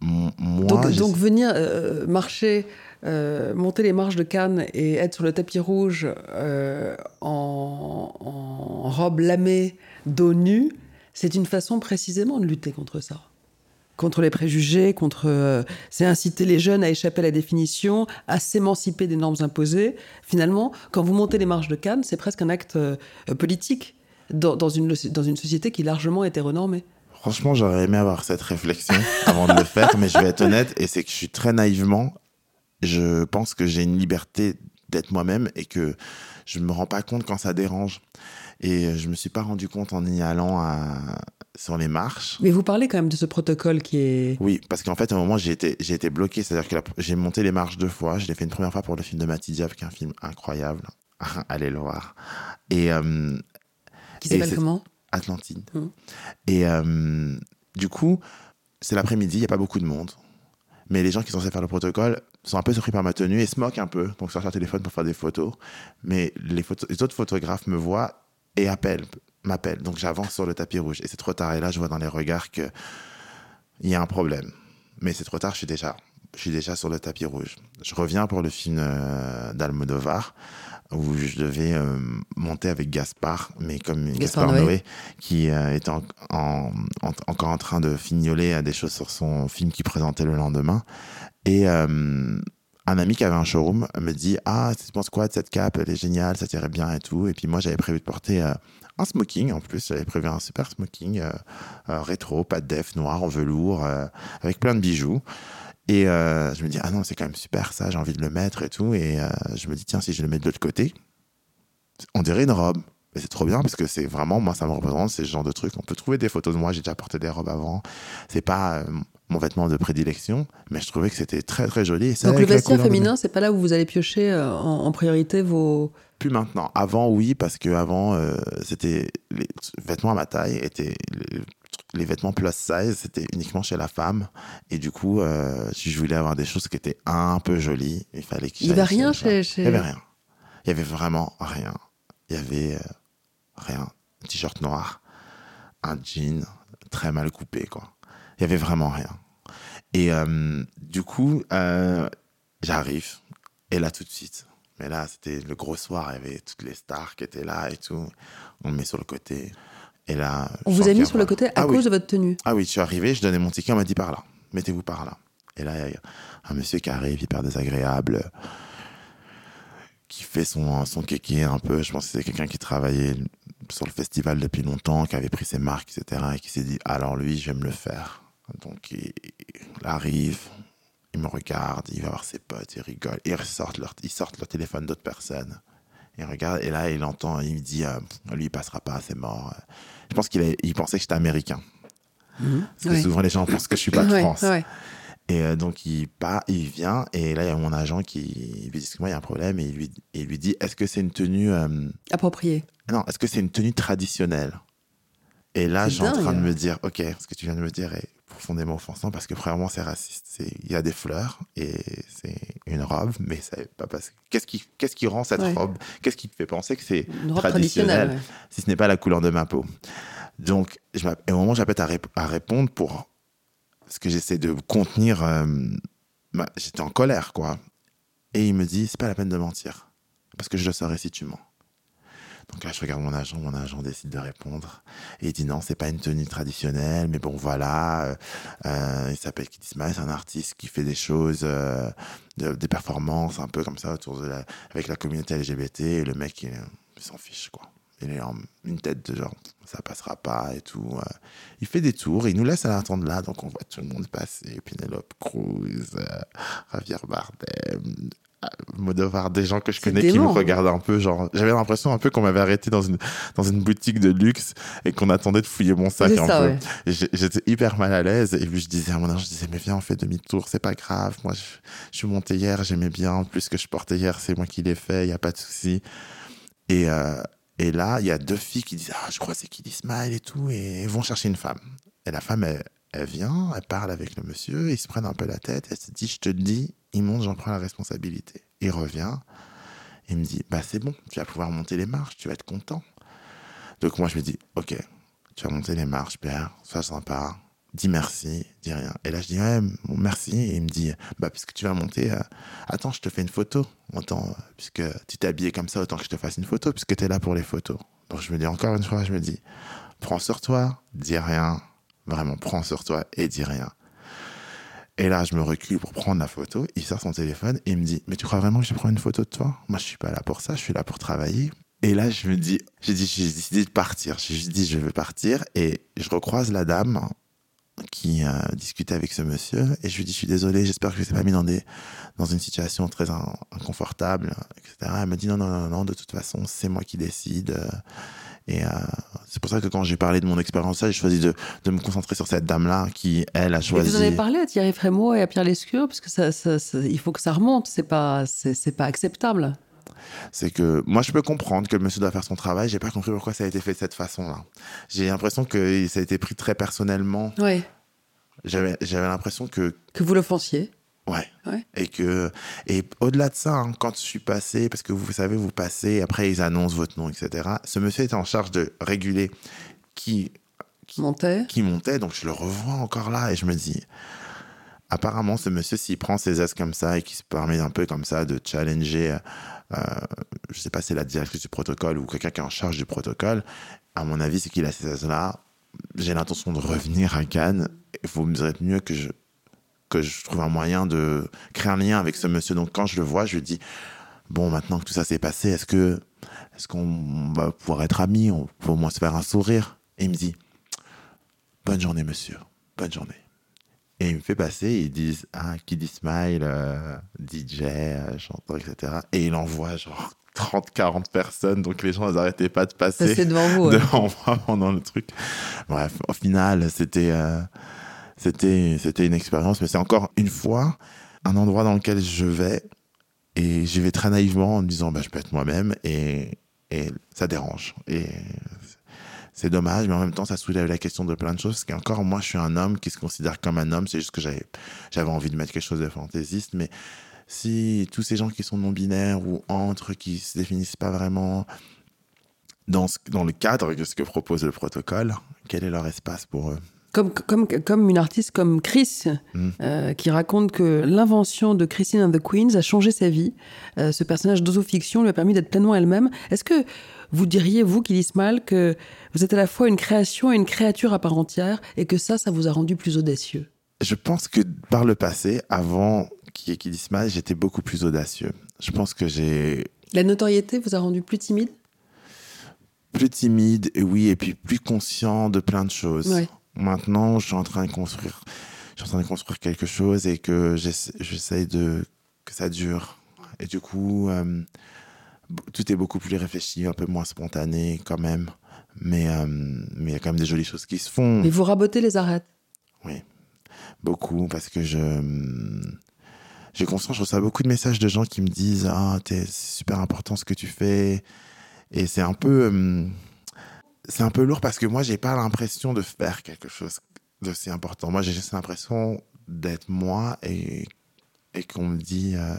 moi. Donc, donc venir euh, marcher. Euh, monter les marches de Cannes et être sur le tapis rouge en, en, robe lamée, dos nu, c'est une façon précisément de lutter contre ça. Contre les préjugés, contre. Euh, c'est inciter les jeunes à échapper à la définition, à s'émanciper des normes imposées. Finalement, quand vous montez les marches de Cannes, c'est presque un acte euh, politique dans, une, dans une société qui est largement hétéronormée. Franchement, j'aurais aimé avoir cette réflexion avant de le faire, mais je vais être honnête, et c'est que je suis très naïvement, je pense que j'ai une liberté d'être moi-même et que je me rends pas compte quand ça dérange. Et je me suis pas rendu compte en y allant sur les marches. Mais vous parlez quand même de ce protocole qui est. Oui, parce qu'en fait, à un moment, j'ai été, j'ai été bloqué. C'est-à-dire que j'ai monté les marches deux fois. Je l'ai fait une première fois pour le film de Mati Diab, qui est un film incroyable. Allez le voir. Et. Euh, qui s'appelle comment? Atlantide. Mmh. Et euh, du coup, c'est l'après-midi, il n'y a pas beaucoup de monde. Mais les gens qui sont censés faire le protocole sont un peu surpris par ma tenue et se moquent un peu. Donc, sortent leur téléphone pour faire des photos. Mais les, photos, les autres photographes me voient et appellent, m'appellent. Donc, j'avance sur le tapis rouge. Et c'est trop tard. Et là, je vois dans les regards qu'il y a un problème. Mais c'est trop tard, je suis déjà, je suis déjà sur le tapis rouge. Je reviens pour le film euh, d'Almodovar où je devais euh, monter avec Gaspard, mais comme Gaspard, Noé. qui euh, était encore en train de fignoler à des choses sur son film qui présentait le lendemain. Et euh, un ami qui avait un showroom me dit Ah, tu penses quoi de cette cape Elle est géniale, ça tirait bien et tout. Et puis moi, j'avais prévu de porter un smoking en plus. J'avais prévu un super smoking rétro, pas de def, noir, en velours, avec plein de bijoux. Et euh, je me dis, ah non, c'est quand même super ça, j'ai envie de le mettre et tout. Et euh, je me dis, tiens, si je le mets de l'autre côté, on dirait une robe. Et c'est trop bien parce que c'est vraiment, moi, ça me représente, c'est ce genre de truc. On peut trouver des photos de moi, j'ai déjà porté des robes avant. C'est pas euh, mon vêtement de prédilection, mais je trouvais que c'était très, très joli. Donc le vestiaire féminin, c'est pas là où vous allez piocher en, priorité vos. Plus maintenant. Avant, oui, parce que avant, c'était les vêtements à ma taille étaient les vêtements plus size, c'était uniquement chez la femme. Et du coup, euh, si je voulais avoir des choses qui étaient un peu jolies, il fallait qu'il y avait rien chez, Il y avait rien. Il y avait vraiment rien. Il y avait euh, rien. Un t-shirt noir, un jean très mal coupé, quoi. Il y avait vraiment rien. Et euh, du coup, j'arrive. Et là, tout de suite. Mais là, c'était le gros soir. Il y avait toutes les stars qui étaient là et tout. On me met sur le côté. Et là, on vous a mis sur le côté à ah cause de votre tenue. Ah oui, je suis arrivé, je donnais mon ticket, on m'a dit par là, mettez-vous par là. Et là, il y a un monsieur qui arrive, hyper désagréable, qui fait son, son kéké un peu. Je pense que c'est quelqu'un qui travaillait sur le festival depuis longtemps, qui avait pris ses marques, etc. Et qui s'est dit, alors lui, je vais me le faire. Donc il, arrive, il me regarde, il va voir ses potes, il rigole. Ils sortent leur, ils sortent leur téléphone d'autres personnes. Il regarde, et là, il entend, il me dit, euh, lui, il passera pas, c'est mort. Je pense qu'il il pensait que j'étais américain. Mhm. Parce que souvent, les gens pensent que je suis pas de France. Et euh, donc, il part, il vient, et là, il y a mon agent qui lui dit moi, il y a un problème, et il lui, il lui dit est-ce que c'est une tenue. Euh, Appropriée Non, est-ce que c'est une tenue traditionnelle? Et là, je suis en train de me dire ok, ce que tu viens de me dire est profondément offensant, parce que, premièrement, c'est raciste. Il y a des fleurs, et c'est une robe, mais c'est pas parce Qu'est-ce qui, qu'est-ce qui rend cette robe? Qu'est-ce qui te fait penser que c'est traditionnel si ce n'est pas la couleur de ma peau? Donc, je au moment j'appelle à, répondre pour ce que j'essaie de contenir, euh, j'étais en colère, quoi. Et il me dit, c'est pas la peine de mentir, parce que je le saurais si tu mens. Donc là, je regarde mon agent, mon agent décide de répondre. Et il dit non, c'est pas une tenue traditionnelle, mais bon, voilà. Euh, euh il s'appelle Kitty c'est un artiste qui fait des choses, euh, des performances un peu comme ça autour de avec la communauté LGBT. Et le mec, il, s'en fiche, quoi. Il est en une tête de genre, ça passera pas et tout. Il fait des tours, il nous laisse à l'attendre là, donc on voit tout le monde passer. Penelope Cruz, Javier Bardem, Modovar, des gens que je connais qui me regardent un peu, genre, j'avais l'impression un peu qu'on m'avait arrêté dans une, dans une boutique de luxe et qu'on attendait de fouiller mon sac un peu. J'étais hyper mal à l'aise et puis je disais à mon je disais, mais viens, on fait demi-tour, c'est pas grave. Moi, je, je suis monté hier, j'aimais bien. Plus que je portais hier, c'est moi qui l'ai fait, il y a pas de souci. Et, euh, et là, il y a deux filles qui disent, ah, je crois c'est Kitty Smile et tout, et vont chercher une femme. Et la femme, elle, elle vient, elle parle avec le monsieur, ils se prennent un peu la tête, elle se dit, je te dis, il monte, j'en prends la responsabilité. Il revient, il me dit, bah c'est bon, tu vas pouvoir monter les marches, tu vas être content. Donc moi je me dis, ok, tu vas monter les marches, Pierre, sois sympa, dis merci, dis rien. Et là je dis, ouais, merci, et il me dit, bah puisque tu vas monter, euh, attends, je te fais une photo. Autant, puisque tu t'es habillé comme ça, autant que je te fasse une photo, puisque tu es là pour les photos. Donc je me dis encore une fois, je me dis, prends sur toi, dis rien, Vraiment, prends sur toi et dis rien. Et là, je me recule pour prendre la photo. Il sort son téléphone et il me dit Mais tu crois vraiment que je prends une photo de toi? Moi, je suis pas là pour ça, je suis là pour travailler. Et là, je me dis J'ai décidé de partir. J'ai dit Je veux partir. Et je recroise la dame qui a discuté avec ce monsieur et je lui dis je suis désolé j'espère que je ne t'ai pas mis dans des dans une situation très inconfortable etc elle me dit non non non non de toute façon c'est moi qui décide et euh, c'est pour ça que quand j'ai parlé de mon expérience, j'ai choisi de, de, me concentrer sur cette dame-là qui, elle, a choisi. Et vous en avez parlé à Thierry Frémaux et à Pierre Lescure, parce que ça, ça, il faut que ça remonte, c'est pas, c'est pas acceptable. C'est que moi, je peux comprendre que le monsieur doit faire son travail. J'ai pas compris pourquoi ça a été fait de cette façon-là. J'ai l'impression que ça a été pris très personnellement. Oui. J'avais l'impression que. Que vous l'offensiez Ouais. Et que et au-delà de ça, hein, quand je suis passé, parce que vous savez, vous passez, après ils annoncent votre nom, etc. Ce monsieur était en charge de réguler qui qui montait, qui montait, donc je le revois encore là et je me dis, apparemment ce monsieur s'il prend ses aises comme ça et qui se permet un peu comme ça de challenger, euh, je sais pas, c'est la directrice du protocole ou quelqu'un qui est en charge du protocole. À mon avis, c'est qu'il a ces aises là. J'ai l'intention de revenir à Cannes. Il faut me dire mieux que je que je trouve un moyen de créer un lien avec ce monsieur. Donc quand je le vois, je lui dis bon, maintenant que tout ça s'est passé, est-ce que est-ce qu'on va pouvoir être amis? On peut au moins se faire un sourire Et il me dit bonne journée, monsieur, bonne journée. Et il me fait passer, ils disent ah, qui dit smile, euh, DJ, euh, chanteur, etc. Et il envoie genre 30, 40 personnes, donc les gens n'arrêtaient pas de passer devant, vous, devant moi pendant le truc. Bref, au final, c'était. Euh, c'était, c'était une expérience, mais c'est encore une fois un endroit dans lequel je vais et j'y vais très naïvement en me disant bah, je peux être moi-même et, et ça dérange. Et c'est dommage, mais en même temps, ça soulève la question de plein de choses. Parce qu'encore, moi, je suis un homme qui se considère comme un homme. C'est juste que j'avais, j'avais envie de mettre quelque chose de fantaisiste. Mais si tous ces gens qui sont non-binaires ou entre, qui se définissent pas vraiment dans, ce, dans le cadre de ce que propose le protocole, quel est leur espace pour eux? Comme, comme, comme une artiste comme Chris, mm. euh, qui raconte que l'invention de Christine and the Queens a changé sa vie. Euh, ce personnage d'osofiction lui a permis d'être pleinement elle-même. Est-ce que vous diriez, vous, qui mal, que vous êtes à la fois une création et une créature à part entière, et que ça, ça vous a rendu plus audacieux? Je pense que par le passé, avant qui est mal, j'étais beaucoup plus audacieux. Je pense que j'ai... La notoriété vous a rendu plus timide? Plus timide, oui, et puis plus conscient de plein de choses. Maintenant, je suis en train de construire, je suis en train de construire quelque chose et que j'essaye de que ça dure. Et du coup, euh, tout est beaucoup plus réfléchi, un peu moins spontané quand même. Mais euh, mais il y a quand même des jolies choses qui se font. Mais vous rabotez les arêtes. Oui, beaucoup parce que je j'ai conscience, je reçois beaucoup de messages de gens qui me disent ah c'est super important ce que tu fais et c'est un peu euh, c'est un peu lourd parce que moi, j'ai pas l'impression de faire quelque chose de si important. Moi, j'ai juste l'impression d'être moi et, et qu'on me dit, euh,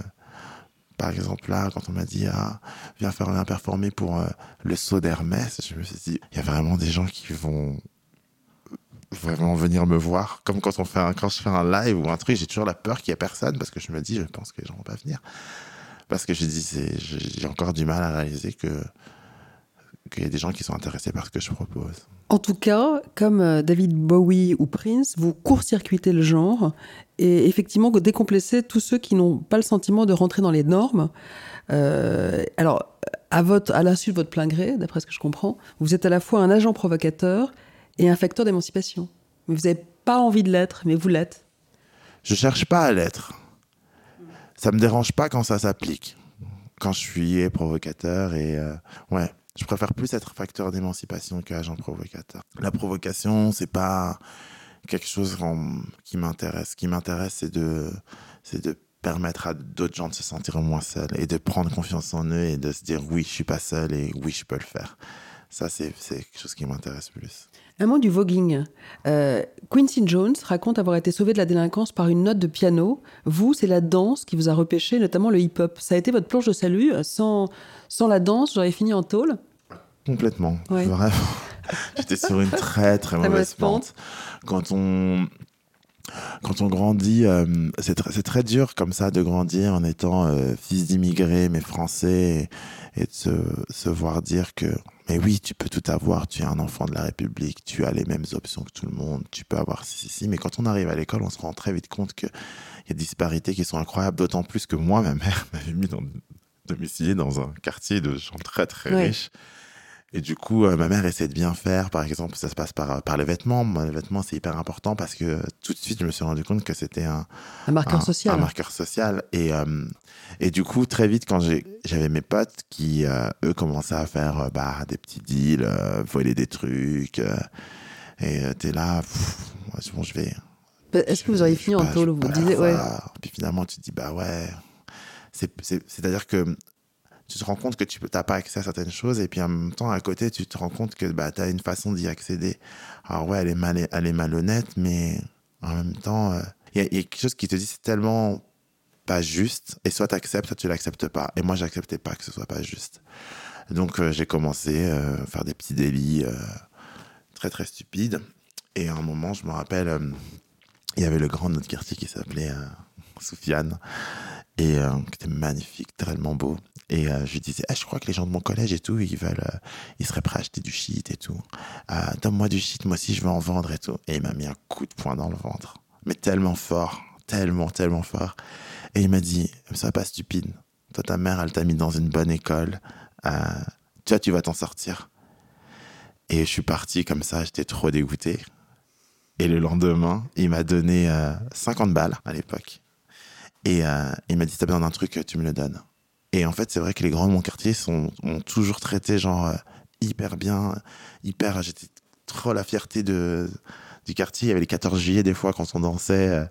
par exemple, là, quand on m'a dit, ah, viens faire un performer pour euh, le saut d'Hermès, je me suis dit, il y a vraiment des gens qui vont vraiment venir me voir. Comme quand, on fait quand je fais un live ou un truc, j'ai toujours la peur qu'il y ait personne parce que je me dis, je pense que les gens vont pas venir. Parce que je dis, j'ai encore du mal à réaliser que qu'il y a des gens qui sont intéressés par ce que je propose. En tout cas, comme euh, David Bowie ou Prince, vous court-circuitez le genre et effectivement décomplexez tous ceux qui n'ont pas le sentiment de rentrer dans les normes. Euh, alors, à, votre, à l'insu de votre plein gré, d'après ce que je comprends, vous êtes à la fois un agent provocateur et un facteur d'émancipation. Mais vous n'avez pas envie de l'être, mais vous l'êtes. Je cherche pas à l'être. Ça me dérange pas quand ça s'applique. Quand je suis provocateur et euh, ouais. Je préfère plus être facteur d'émancipation qu'agent provocateur. La provocation, c'est pas quelque chose qui m'intéresse. Ce qui m'intéresse, c'est de, c'est de permettre à d'autres gens de se sentir moins seuls et de prendre confiance en eux et de se dire oui, je suis pas seul et oui, je peux le faire. Ça, c'est quelque chose qui m'intéresse plus. Un mot du voguing. Euh, Quincy Jones raconte avoir été sauvé de la délinquance par une note de piano. Vous, c'est la danse qui vous a repêché, notamment le hip-hop. Ça a été votre planche de salut. Sans, sans la danse, j'aurais fini en tôle. Complètement. Vraiment. J'étais sur une très, très mauvaise pente. Quand on, quand on grandit, euh, c'est très, très dur comme ça de grandir en étant euh, fils d'immigrés, mais français, et, de se, se, voir dire que, mais oui, tu peux tout avoir, tu es un enfant de la République, tu as les mêmes options que tout le monde, tu peux avoir ci, ci, ci. Mais quand on arrive à l'école, on se rend très vite compte qu'il y a des disparités qui sont incroyables, d'autant plus que moi, ma mère m'avait mis dans, domicilié dans un quartier de gens très, très riches. Et du coup, euh, ma mère essaie de bien faire. Par exemple, ça se passe par, par les vêtements. Moi, les vêtements, c'est hyper important parce que tout de suite, je me suis rendu compte que c'était un, un marqueur social. Un marqueur social. Et, euh, et du coup, très vite, quand j'avais mes potes qui, euh, eux, commençaient à faire bah, des petits deals, voler des trucs. et t'es là, bon, je vais. Est-ce que vous auriez fini en tôle Vous disiez, ouais. Puis finalement, tu te dis, bah ouais. C'est-à-dire que tu te rends compte que tu n'as pas accès à certaines choses et puis en même temps à côté tu te rends compte que bah, tu as une façon d'y accéder. Alors ouais, elle est, mal, elle est malhonnête, mais en même temps, il euh, y, a quelque chose qui te dit c'est tellement pas juste, et soit tu acceptes, soit tu l'acceptes pas. Et moi, j'acceptais pas que ce soit pas juste. Donc, euh, j'ai commencé euh, à faire des petits délits très, très stupides. Et à un moment, je me rappelle, il y avait le grand de notre quartier qui s'appelait Soufiane, et qui était magnifique, tellement beau. Et je lui disais, ah, je crois que les gens de mon collège et tout, ils veulent, ils seraient prêts à acheter du shit et tout. Donne-moi du shit, moi aussi je veux en vendre et tout. Et il m'a mis un coup de poing dans le ventre, mais tellement fort, tellement, tellement fort. Et il m'a dit, ça pas stupide. Toi, ta mère, elle t'a mis dans une bonne école. Euh, tu vois, tu vas t'en sortir. Et je suis parti comme ça, j'étais trop dégoûté. Et le lendemain, il m'a donné 50 euh, balles à l'époque. Et euh, il m'a dit, t'as besoin d'un truc, tu me le donnes. Et en fait, c'est vrai que les grands de mon quartier sont, ont toujours traité genre hyper bien, hyper. J'étais trop la fierté de, du quartier. Il y avait les 14 juillet des fois quand on dansait. Euh,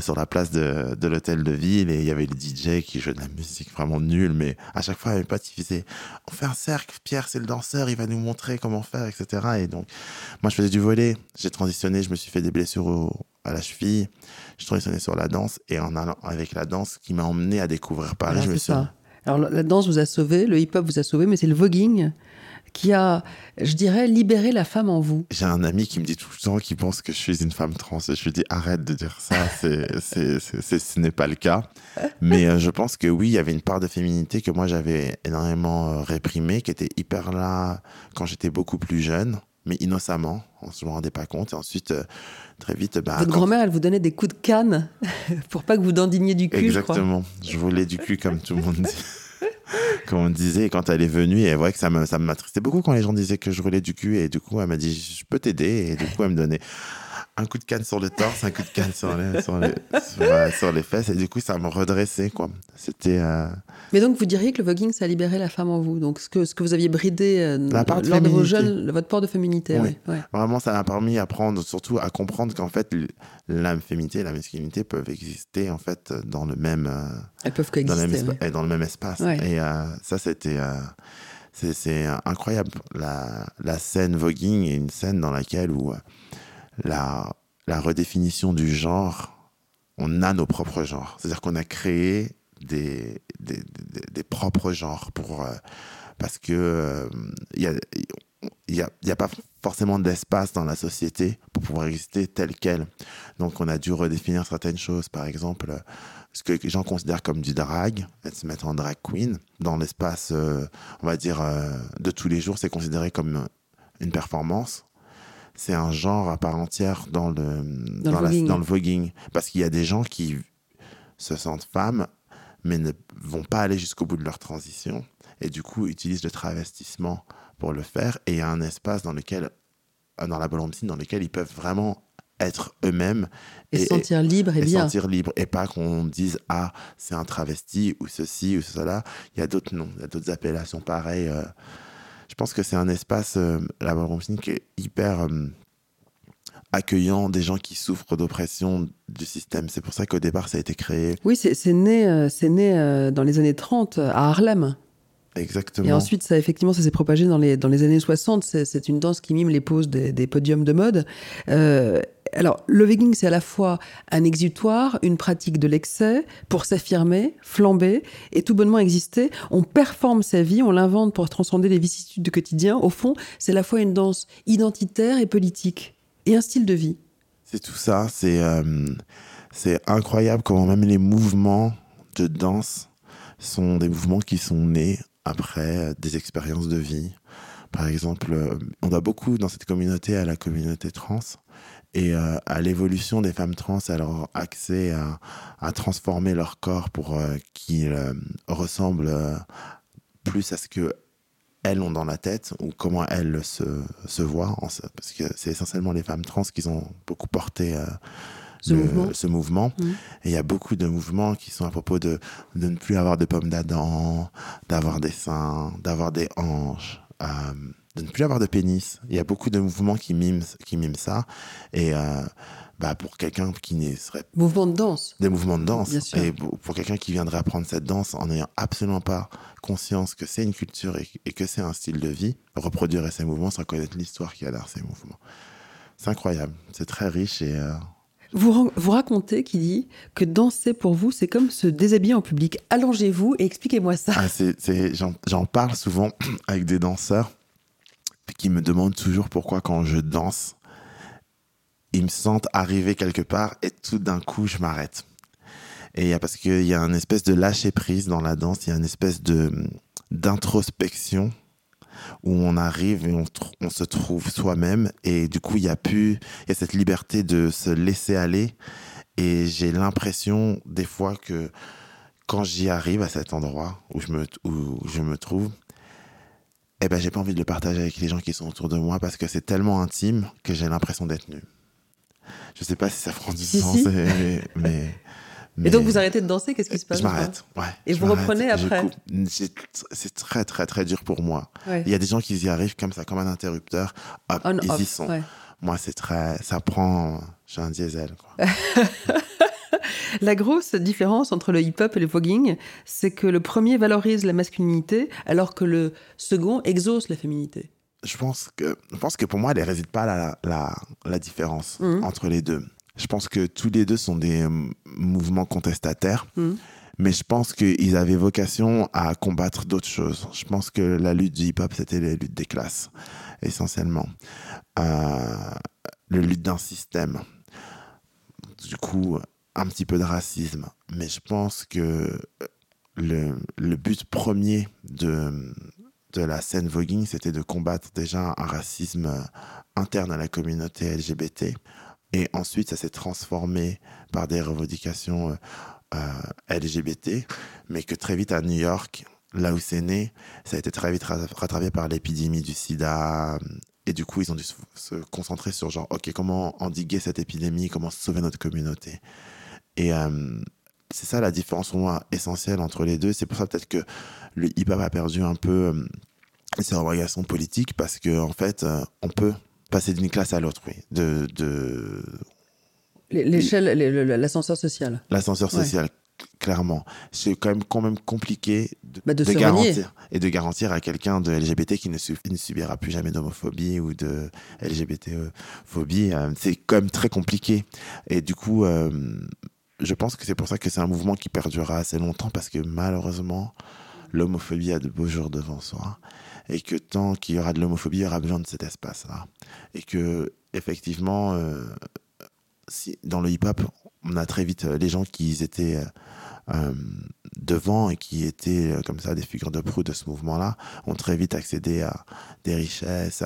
sur la place de, de l'hôtel de ville et il y avait le DJ qui jouait de la musique vraiment nulle, mais à chaque fois, mes potes, ils faisaient On fait un cercle, Pierre, c'est le danseur, il va nous montrer comment faire, etc. Et donc, moi, je faisais du volet, j'ai transitionné, je me suis fait des blessures à la cheville, j'ai transitionné sur la danse et en allant avec la danse qui m'a emmené à découvrir Paris. je me suis... Alors, la danse vous a sauvé, le hip-hop vous a sauvé, mais c'est le voguing qui a, je dirais, libéré la femme en vous J'ai un ami qui me dit tout le temps qu'il pense que je suis une femme trans. Et je lui dis arrête de dire ça, c'est, ce n'est pas le cas. Mais euh, je pense que oui, il y avait une part de féminité que moi j'avais énormément euh, réprimée, qui était hyper là quand j'étais beaucoup plus jeune, mais innocemment, on ne se rendait pas compte. Et ensuite, euh, très vite. Bah, Votre grand-mère, elle vous donnait des coups de canne pour pas que vous dandiniez du cul. Exactement. Je, je voulais du cul comme tout le monde dit comme on disait, quand elle est venue, et vrai que ça m'attristait beaucoup quand les gens disaient que je roulais du cul, et du coup, elle m'a dit, je peux t'aider, et du coup, elle me donnait un coup de canne sur le torse, un coup de canne sur les, les fesses, et du coup, ça me redressait, quoi. C'était. Euh, Mais donc, vous diriez que le voguing, ça a libéré la femme en vous. Donc, ce que, ce que vous aviez bridé euh, lors de, vos jeunes, votre port de féminité. Oui. Vraiment, ça m'a permis d'apprendre, surtout à comprendre qu'en fait, la féminité et la masculinité peuvent exister, en fait, dans le même. Euh, Elles peuvent coexister. Dans, le même, dans le même espace. Et ça, c'était. c'est incroyable. La, la scène voguing est une scène dans laquelle où la, la redéfinition du genre, on a nos propres genres. C'est-à-dire qu'on a créé des, des, des, propres genres pour, euh, parce que il euh, n'y a, y a, a, pas forcément d'espace dans la société pour pouvoir exister tel quel. Donc on a dû redéfinir certaines choses. Par exemple, ce que les gens considèrent comme du drag, se mettre en drag queen, dans l'espace, euh, on va dire, de tous les jours, c'est considéré comme une performance c'est un genre à part entière dans le, dans, le, voguing. Parce qu'il y a des gens qui se sentent femmes, mais ne vont pas aller jusqu'au bout de leur transition. Et du coup, utilisent le travestissement pour le faire. Et il y a un espace dans lequel, dans la Bolambine, dans lequel ils peuvent vraiment être eux-mêmes et, se sentir libre et, bien. sentir libre et pas qu'on dise ah c'est un travesti ou ceci ou cela il y a d'autres noms il y a d'autres appellations pareilles euh, je pense que c'est un espace, euh, la Ballroom qui est hyper euh, accueillant des gens qui souffrent d'oppression du système. C'est pour ça qu'au départ, ça a été créé. Oui, c'est né, euh, c'est né dans les années 30 à Harlem. Exactement. Et ensuite, ça, effectivement, ça s'est propagé dans les, dans les années 60. C'est une danse qui mime les poses des, des podiums de mode. Euh, alors, le vegging, c'est à la fois un exutoire, une pratique de l'excès pour s'affirmer, flamber et tout bonnement exister. On performe sa vie, on l'invente pour transcender les vicissitudes du quotidien. Au fond, c'est à la fois une danse identitaire et politique un style de vie. C'est tout ça. C'est euh, c'est incroyable comment même les mouvements de danse sont des mouvements qui sont nés après des expériences de vie. Par exemple, euh, on doit beaucoup dans cette communauté à la communauté trans et euh, à l'évolution des femmes trans, à leur accès à, transformer leur corps pour euh, qu'ils euh, ressemblent plus à ce que elles ont dans la tête ou comment elles se, se voient. Parce que c'est essentiellement les femmes trans qui ont beaucoup porté ce, mouvement. ce mouvement. Mmh. Et il y a beaucoup de mouvements qui sont à propos de, de ne plus avoir de pommes d'Adam, d'avoir des seins, d'avoir des hanches de ne plus avoir de pénis. Il y a beaucoup de mouvements qui miment, qui miment ça. Et euh, bah, pour quelqu'un qui ne serait. Mouvements de danse. Des mouvements de danse. Et pour quelqu'un qui viendrait apprendre cette danse en n'ayant absolument pas conscience que c'est une culture et, que c'est un style de vie, reproduire ces mouvements sans connaître l'histoire qu'il y a derrière ces mouvements. C'est incroyable. C'est très riche et. Euh, Vous, vous racontez, qui dit, que danser pour vous, c'est comme se déshabiller en public. Allongez-vous et expliquez-moi ça. Ah, J'en parle souvent avec des danseurs qui me demandent toujours pourquoi quand je danse, ils me sentent arriver quelque part et tout d'un coup, je m'arrête. Et parce qu'il y a une espèce de lâcher prise dans la danse, il y a une espèce de d'introspection où on arrive et on, se trouve soi-même et du coup il y a plus y a cette liberté de se laisser aller et j'ai l'impression des fois que quand j'y arrive à cet endroit où je me où je me trouve eh ben j'ai pas envie de le partager avec les gens qui sont autour de moi parce que c'est tellement intime que j'ai l'impression d'être nu. Je sais pas si ça prend du sens mais et donc vous arrêtez de danser, qu'est-ce qui se passe Je m'arrête, ouais. Et vous reprenez après C'est très très très dur pour moi. Il y a des gens qui y arrivent comme ça, comme un interrupteur. Hop, ils y sont. Moi, c'est très, ça prend, j'ai un diesel. Quoi. La grosse différence entre le hip-hop et le voguing, c'est que le premier valorise la masculinité, alors que le second exauce la féminité. Je pense que, je pense que pour moi, elle ne réside pas la, la, la différence mmh. entre les deux. Je pense que tous les deux sont des mouvements contestataires. Mm. Mais je pense qu'ils avaient vocation à combattre d'autres choses. Je pense que la lutte du hip-hop, c'était la lutte des classes, essentiellement. Euh, la lutte d'un système. Du coup, un petit peu de racisme. Mais je pense que le, le but premier de, de la scène voguing, c'était de combattre déjà un racisme interne à la communauté LGBT et ensuite, ça s'est transformé par des revendications euh, euh LGBT, mais que très vite à New York, là où c'est né, ça a été très vite rattrapé par l'épidémie du sida. Et du coup, ils ont dû se concentrer sur genre, OK, comment endiguer cette épidémie, comment sauver notre communauté. Et euh, c'est ça la différence pour moi essentielle entre les deux. C'est pour ça peut-être que le hip-hop a perdu un peu euh, ses revendications politiques parce qu'en en fait, on peut passer d'une classe à l'autre, oui. De, de... L'échelle, l'ascenseur social. L'ascenseur social, clairement. C'est quand même, quand même compliqué de, bah, garantir et de garantir à quelqu'un de LGBT qui ne, ne subira plus jamais d'homophobie ou de LGBT-phobie. Euh, c'est quand même très compliqué. Et du coup, euh, je pense que c'est pour ça que c'est un mouvement qui perdurera assez longtemps parce que malheureusement, l'homophobie a de beaux jours devant soi et que tant qu'il y aura de l'homophobie, il y aura besoin de cet espace-là. Et que, effectivement, euh, si, dans le hip-hop, on a très vite euh, les gens qui étaient euh, devant et qui étaient comme ça des figures de proue de ce mouvement-là, ont très vite accédé à des richesses,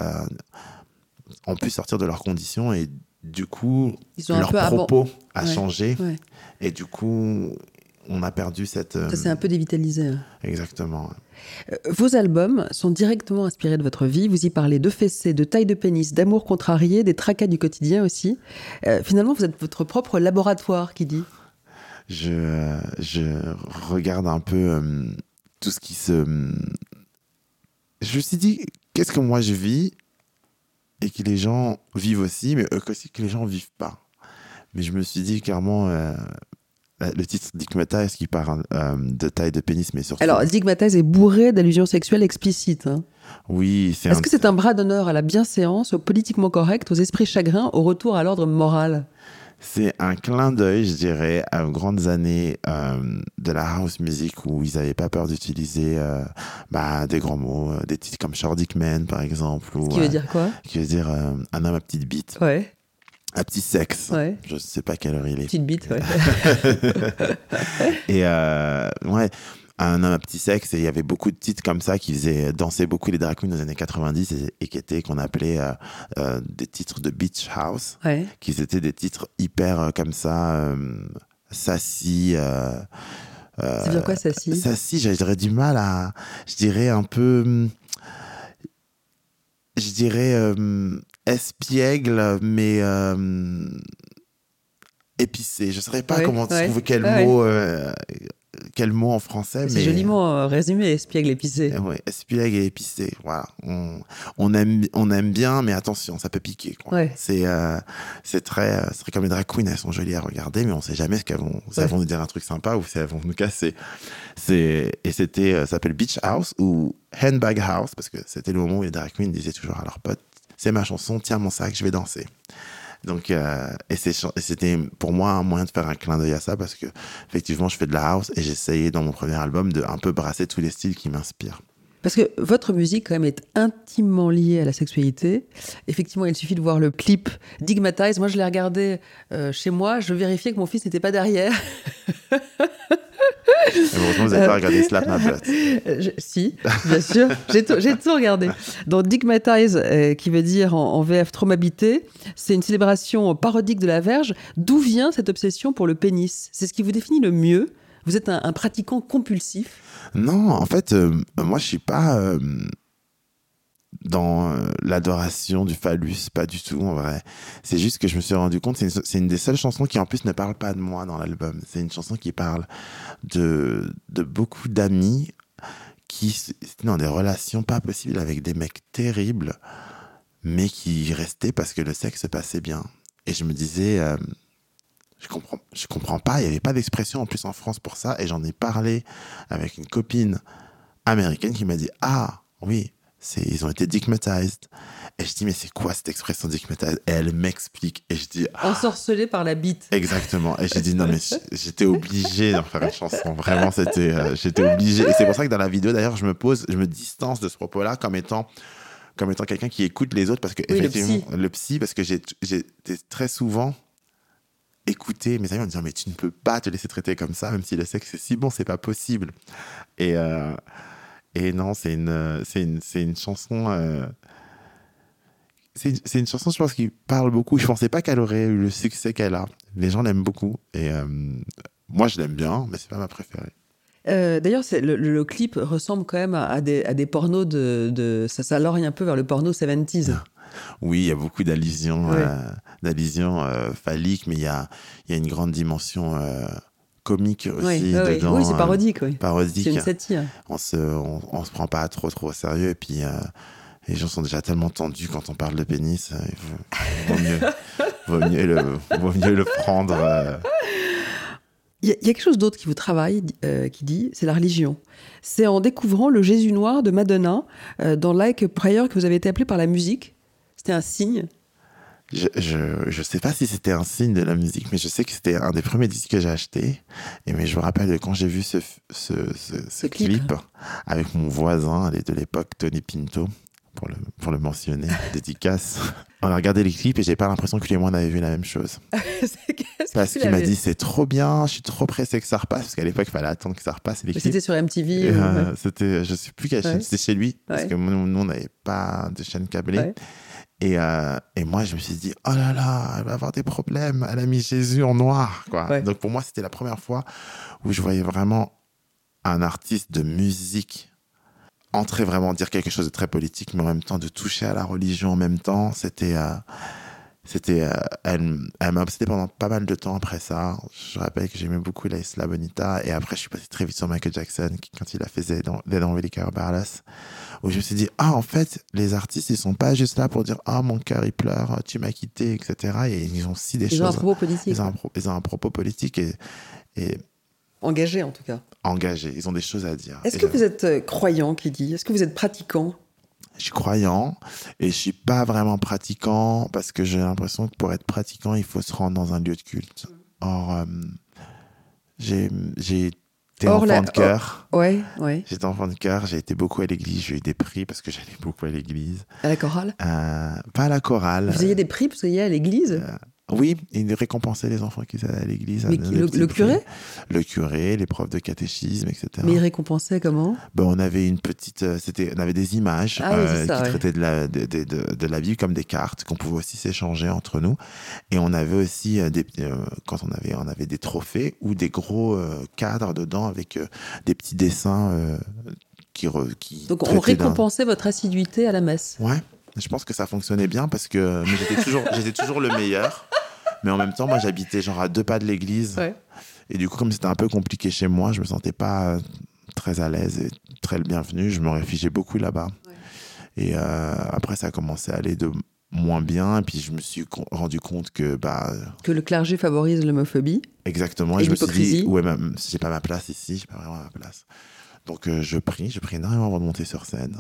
ont pu sortir de leurs conditions et du coup, leur propos a changé. Et du coup, on a perdu cette. Ça s'est un peu dévitalisé. Hein. Exactement. Euh, vos albums sont directement inspirés de votre vie. Vous y parlez de fessées, de taille de pénis, d'amour contrarié, des tracas du quotidien aussi. Euh, finalement, vous êtes votre propre laboratoire, qui dit? Je, je regarde un peu euh, tout ce qui se. Je me suis dit, qu'est-ce que moi je vis? Et que les gens vivent aussi, mais aussi que les gens vivent pas. Mais je me suis dit clairement, euh, le titre Digmatize qui parle euh, de taille de pénis, mais surtout. Alors, Digmatize est bourré d'allusions sexuelles explicites. Hein. Oui, c'est. Est-ce que c'est un bras d'honneur à la bienséance, au politiquement correct, aux esprits chagrins, au retour à l'ordre moral? C'est un clin d'œil, je dirais, à grandes années euh, de la house music où ils n'avaient pas peur d'utiliser bah, des grands mots, des titres comme Short Dick Man, par exemple. Ou, qui veut dire quoi? Qui veut dire un homme à petite bite. Ouais. Un petit sexe. Je ne sais pas quelle heure il est. Petite bite, ouais. et euh, ouais, un homme à petit sexe. Et il y avait beaucoup de titres comme ça qui faisaient danser beaucoup les drag queens dans les années 90 et, qui étaient, qu'on appelait euh, euh, des titres de beach house. Ouais. Qui étaient des titres hyper comme ça, sassy. C'est bien quoi, sassy? Sassy, j'aurais du mal à. Je dirais un peu. Je dirais espiègle, mais euh, épicé. Je ne saurais pas comment trouver quel mot. Euh, quel mot en français C'est joliment euh, résumé, espiègle épicé. Ouais, espiègle et épicé. Voilà. On, on, aime, on aime bien, mais attention, ça peut piquer. C'est c'est très, c'est comme les drag queens, elles sont jolies à regarder, mais on ne sait jamais ce qu'elles vont, si elles vont nous dire un truc sympa ou si elles vont nous casser. C'est et c'était, ça s'appelle Beach House ou Handbag House parce que c'était le moment où les drag queens disaient toujours à leurs potes c'est ma chanson, tiens mon sac, je vais danser. Donc, euh, et c'était pour moi un moyen de faire un clin d'œil à ça parce que, effectivement, je fais de la house et j'essayais dans mon premier album de un peu brasser tous les styles qui m'inspirent. Parce que votre musique, quand même, est intimement liée à la sexualité. Effectivement, il suffit de voir le clip Digmatize. Moi, je l'ai regardé euh, chez moi. Je vérifiais que mon fils n'était pas derrière. heureusement, vous n'avez pas regardé Slap My Butt. si, bien sûr. J'ai tout, regardé. Donc, Digmatize, euh, qui veut dire en, VF trop m'habiter, c'est une célébration parodique de la verge. D'où vient cette obsession pour le pénis? C'est ce qui vous définit le mieux? Vous êtes un pratiquant compulsif? Non, en fait, euh, moi, je suis pas euh, dans euh, l'adoration du phallus, pas du tout, en vrai. C'est juste que je me suis rendu compte, c'est une, des seules chansons qui, en plus, ne parle pas de moi dans l'album. C'est une chanson qui parle de, beaucoup d'amis qui étaient dans des relations pas possibles avec des mecs terribles, mais qui restaient parce que le sexe se passait bien. Et je me disais, je comprends, je comprends pas. Il n'y avait pas d'expression en plus en France pour ça. Et j'en ai parlé avec une copine américaine qui m'a dit Ah, oui, ils ont été digmatized. Et je dis, mais c'est quoi cette expression digmatized Et elle m'explique. Et je dis. Ah. Ensorcelé par la bite. Exactement. Et j'ai dit, non, mais j'étais obligé d'en faire une chanson. Vraiment, c'était, euh, j'étais obligé. Et c'est pour ça que dans la vidéo, d'ailleurs, je me pose, je me distance de ce propos-là comme étant comme étant quelqu'un qui écoute les autres parce que effectivement le psy, le psy parce que j'ai très souvent écouter mes amis en disant mais tu ne peux pas te laisser traiter comme ça même si le sexe est si bon c'est pas possible et euh, et non c'est une c'est une une chanson euh, c'est une chanson je pense qui parle beaucoup. Je pensais pas qu'elle aurait eu le succès qu'elle a. Les gens l'aiment beaucoup et euh, moi je l'aime bien mais c'est pas ma préférée. D'ailleurs, le, le, clip ressemble quand même à, des, à des pornos de, de ça, ça lorgne un peu vers le porno 70s. Oui, il y a beaucoup d'allusions, euh, d'allusions euh, phalliques, mais il y a, y a une grande dimension euh, comique aussi dedans. Oui, c'est parodique. Oui. Parodique. C'est une satire. On se, on, se prend pas trop trop au sérieux et puis les gens sont déjà tellement tendus quand on parle de pénis. il vaut, mieux, vaut, mieux le, vaut mieux le prendre. Il y, a quelque chose d'autre qui vous travaille, qui dit, c'est la religion. C'est en découvrant le Jésus noir de Madonna dans Like a Prayer que vous avez été appelé par la musique. C'était un signe je, je, sais pas si c'était un signe de la musique, mais je sais que c'était un des premiers disques que j'ai acheté. Et mais je me rappelle quand j'ai vu ce, ce, ce, clip. avec mon voisin de l'époque, Tony Pinto, pour le, pour le mentionner, dédicace. On a regardé les clips et j'ai pas l'impression que lui et moi on avait vu la même chose. parce qu'il m'a dit c'est trop bien, je suis trop pressé que ça repasse parce qu'à l'époque il fallait attendre que ça repasse. C'était sur MTV. Euh, C'était, je sais plus quelle chaîne, c'était chez lui parce que nous, on n'avait pas de chaîne câblée. Et, euh, et, moi, je me suis dit, oh là là, elle va avoir des problèmes. Elle a mis Jésus en noir. Quoi. Donc pour moi, c'était la première fois où je voyais vraiment un artiste de musique entrer vraiment dire quelque chose de très politique, mais en même temps de toucher à la religion en même temps. C'était. Euh, c'était, euh, elle, elle m'a obsédé pendant pas mal de temps après ça. Je rappelle que j'aimais beaucoup la Isla Bonita. Et après, je suis passé très vite sur Michael Jackson, quand il a fait Dead Really Care Où je me suis dit, ah, en fait, les artistes, ils sont pas juste là pour dire, ah, mon cœur, il pleure, tu m'as quitté, etc. Et ils ont aussi des choses. Ils ont un propos politique. Ils ont un, ils ont un propos politique et, et Engagé en tout cas. Engagé, ils ont des choses à dire. Est-ce que vous êtes euh, croyant, qui dit Est-ce que vous êtes pratiquant? Je suis croyant et je suis pas vraiment pratiquant parce que j'ai l'impression que pour être pratiquant, il faut se rendre dans un lieu de culte. Or, euh, j'ai été enfant de cœur. Ouais, ouais. J'étais enfant de cœur, j'ai été beaucoup à l'église, j'ai eu des prix parce que j'allais beaucoup à l'église. À la chorale? Euh, Pas à la chorale. Vous ayez des prix parce que vous à l'église? Euh, oui, il récompensait les enfants qui allaient à l'église. le, curé Le curé, les profs de catéchisme, etc. Mais il récompensait comment? Ben, On avait une petite, euh, c'était, on avait des images ah euh, qui traitaient de la, de, de, de, la vie comme des cartes qu'on pouvait aussi s'échanger entre nous. Et on avait aussi euh, des, quand on avait, on avait des trophées ou des gros cadres dedans avec des petits dessins qui, qui. Donc on récompensait votre assiduité à la messe. Ouais. Je pense que ça fonctionnait bien parce que j'étais toujours, le meilleur. Mais en même temps, moi, j'habitais genre à deux pas de l'église. Et du coup, comme c'était un peu compliqué chez moi, je me sentais pas très à l'aise et très le bienvenu. Je me réfugiais beaucoup là-bas. Et euh, après, ça a commencé à aller de moins bien. Et puis, je me suis rendu compte que. Bah, que le clergé favorise l'homophobie. Exactement. Et, je me suis dit, ouais, même, j'ai pas ma place ici, j'ai pas vraiment ma place. Donc, euh, je prie, je prie énormément avant de monter sur scène.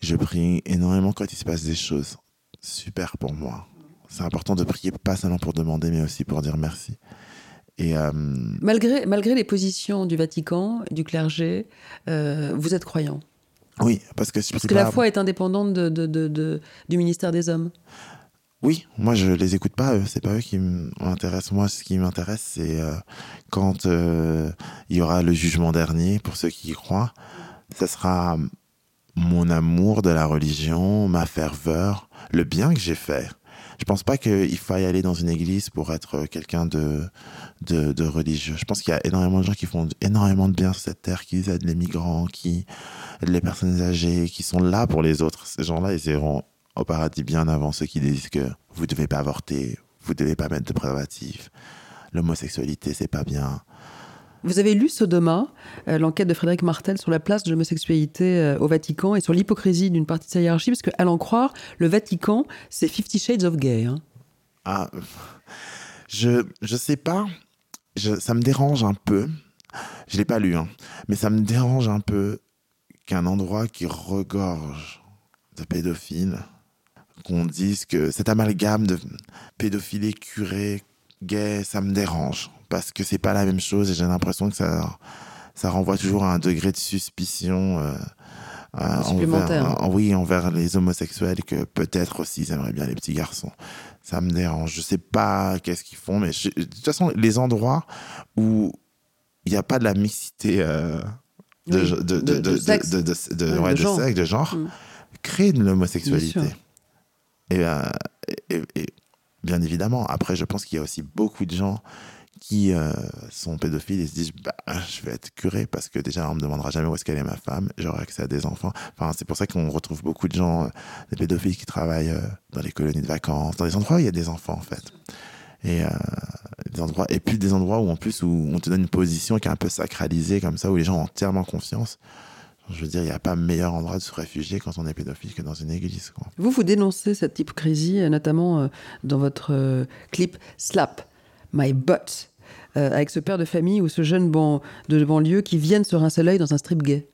Je prie énormément quand il se passe des choses super pour moi. c'est important de prier pas seulement pour demander, mais aussi pour dire merci. Et euh, malgré, malgré les positions du Vatican, du clergé, euh, vous êtes croyant Oui, parce que... Parce que la foi est indépendante de, de, de, du ministère des Hommes oui, moi je les écoute pas, c'est pas eux qui m'intéressent. Moi, ce qui m'intéresse, c'est euh, quand il y aura le jugement dernier, pour ceux qui y croient, ce sera mon amour de la religion, ma ferveur, le bien que j'ai fait. Je pense pas qu'il faille aller dans une église pour être quelqu'un de, de, religieux. Je pense qu'il y a énormément de gens qui font énormément de bien sur cette terre, qui aident les migrants, qui aident les personnes âgées, qui sont là pour les autres. Ces gens-là, ils iront au paradis bien avant ceux qui disent que vous devez pas avorter, vous devez pas mettre de préservatif, l'homosexualité, c'est pas bien. Vous avez lu Sodoma, euh, l'enquête de Frédéric Martel sur la place de l'homosexualité euh, au Vatican et sur l'hypocrisie d'une partie de sa hiérarchie, parce qu'à l'en croire, le Vatican, c'est Fifty Shades of Gay. Hein. Ah, je, je sais pas. ça me dérange un peu. Je l'ai pas lu, hein, mais ça me dérange un peu qu'un endroit qui regorge de pédophiles, qu'on dise que cet amalgame de pédophilie curé, gay, ça me dérange parce que c'est pas la même chose et j'ai l'impression que ça, ça renvoie toujours à un degré de suspicion. Euh, euh. Envers, oui, envers les homosexuels que peut-être aussi ils aimeraient bien les petits garçons. Ça me dérange. Je sais pas qu'est-ce qu'ils font, mais de toute façon, les endroits où il n'y a pas de la mixité euh, de, de, de, de, sexe, de, genre, sexe, de genre mm. créent de l'homosexualité. Euh, et, et, bien évidemment, après, je pense qu'il y a aussi beaucoup de gens qui euh, sont pédophiles et se disent bah, je vais être curé parce que déjà on me demandera jamais où est-ce qu'elle est ma femme, j'aurai accès à des enfants. Enfin, c'est pour ça qu'on retrouve beaucoup de gens, euh, des pédophiles qui travaillent euh, dans les colonies de vacances, dans des endroits où il y a des enfants en fait. Et, des endroits, et puis des endroits où en plus où on te donne une position qui est un peu sacralisée comme ça, où les gens ont entièrement confiance. Je veux dire, il n'y a pas meilleur endroit de se réfugier quand on est pédophile que dans une église. Vous, vous dénoncez cette hypocrisie, notamment dans votre clip Slap My Butt. Euh, avec ce père de famille ou ce jeune ban de banlieue qui viennent sur un soleil dans un strip gay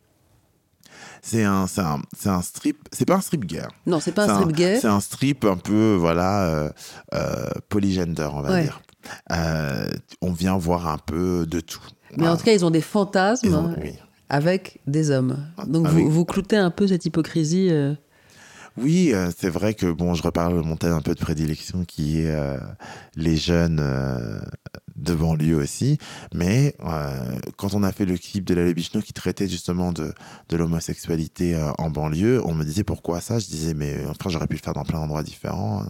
c'est un, c'est un, un, strip, c'est pas un strip gay. Non, c'est pas un strip gay. C'est un strip un peu, voilà, euh, euh, polygender, on va dire. on vient voir un peu de tout. Mais en tout cas, ils ont des fantasmes avec des hommes. Donc ah vous, vous cloutez un peu cette hypocrisie. Oui, c'est vrai que bon, je reparle de mon thème un peu de prédilection qui est les jeunes de banlieue aussi. Mais euh, quand on a fait le clip de la Bichno qui traitait justement de, de l'homosexualité euh, en banlieue, on me disait pourquoi ça? Je disais, mais enfin, j'aurais pu le faire dans plein d'endroits différents.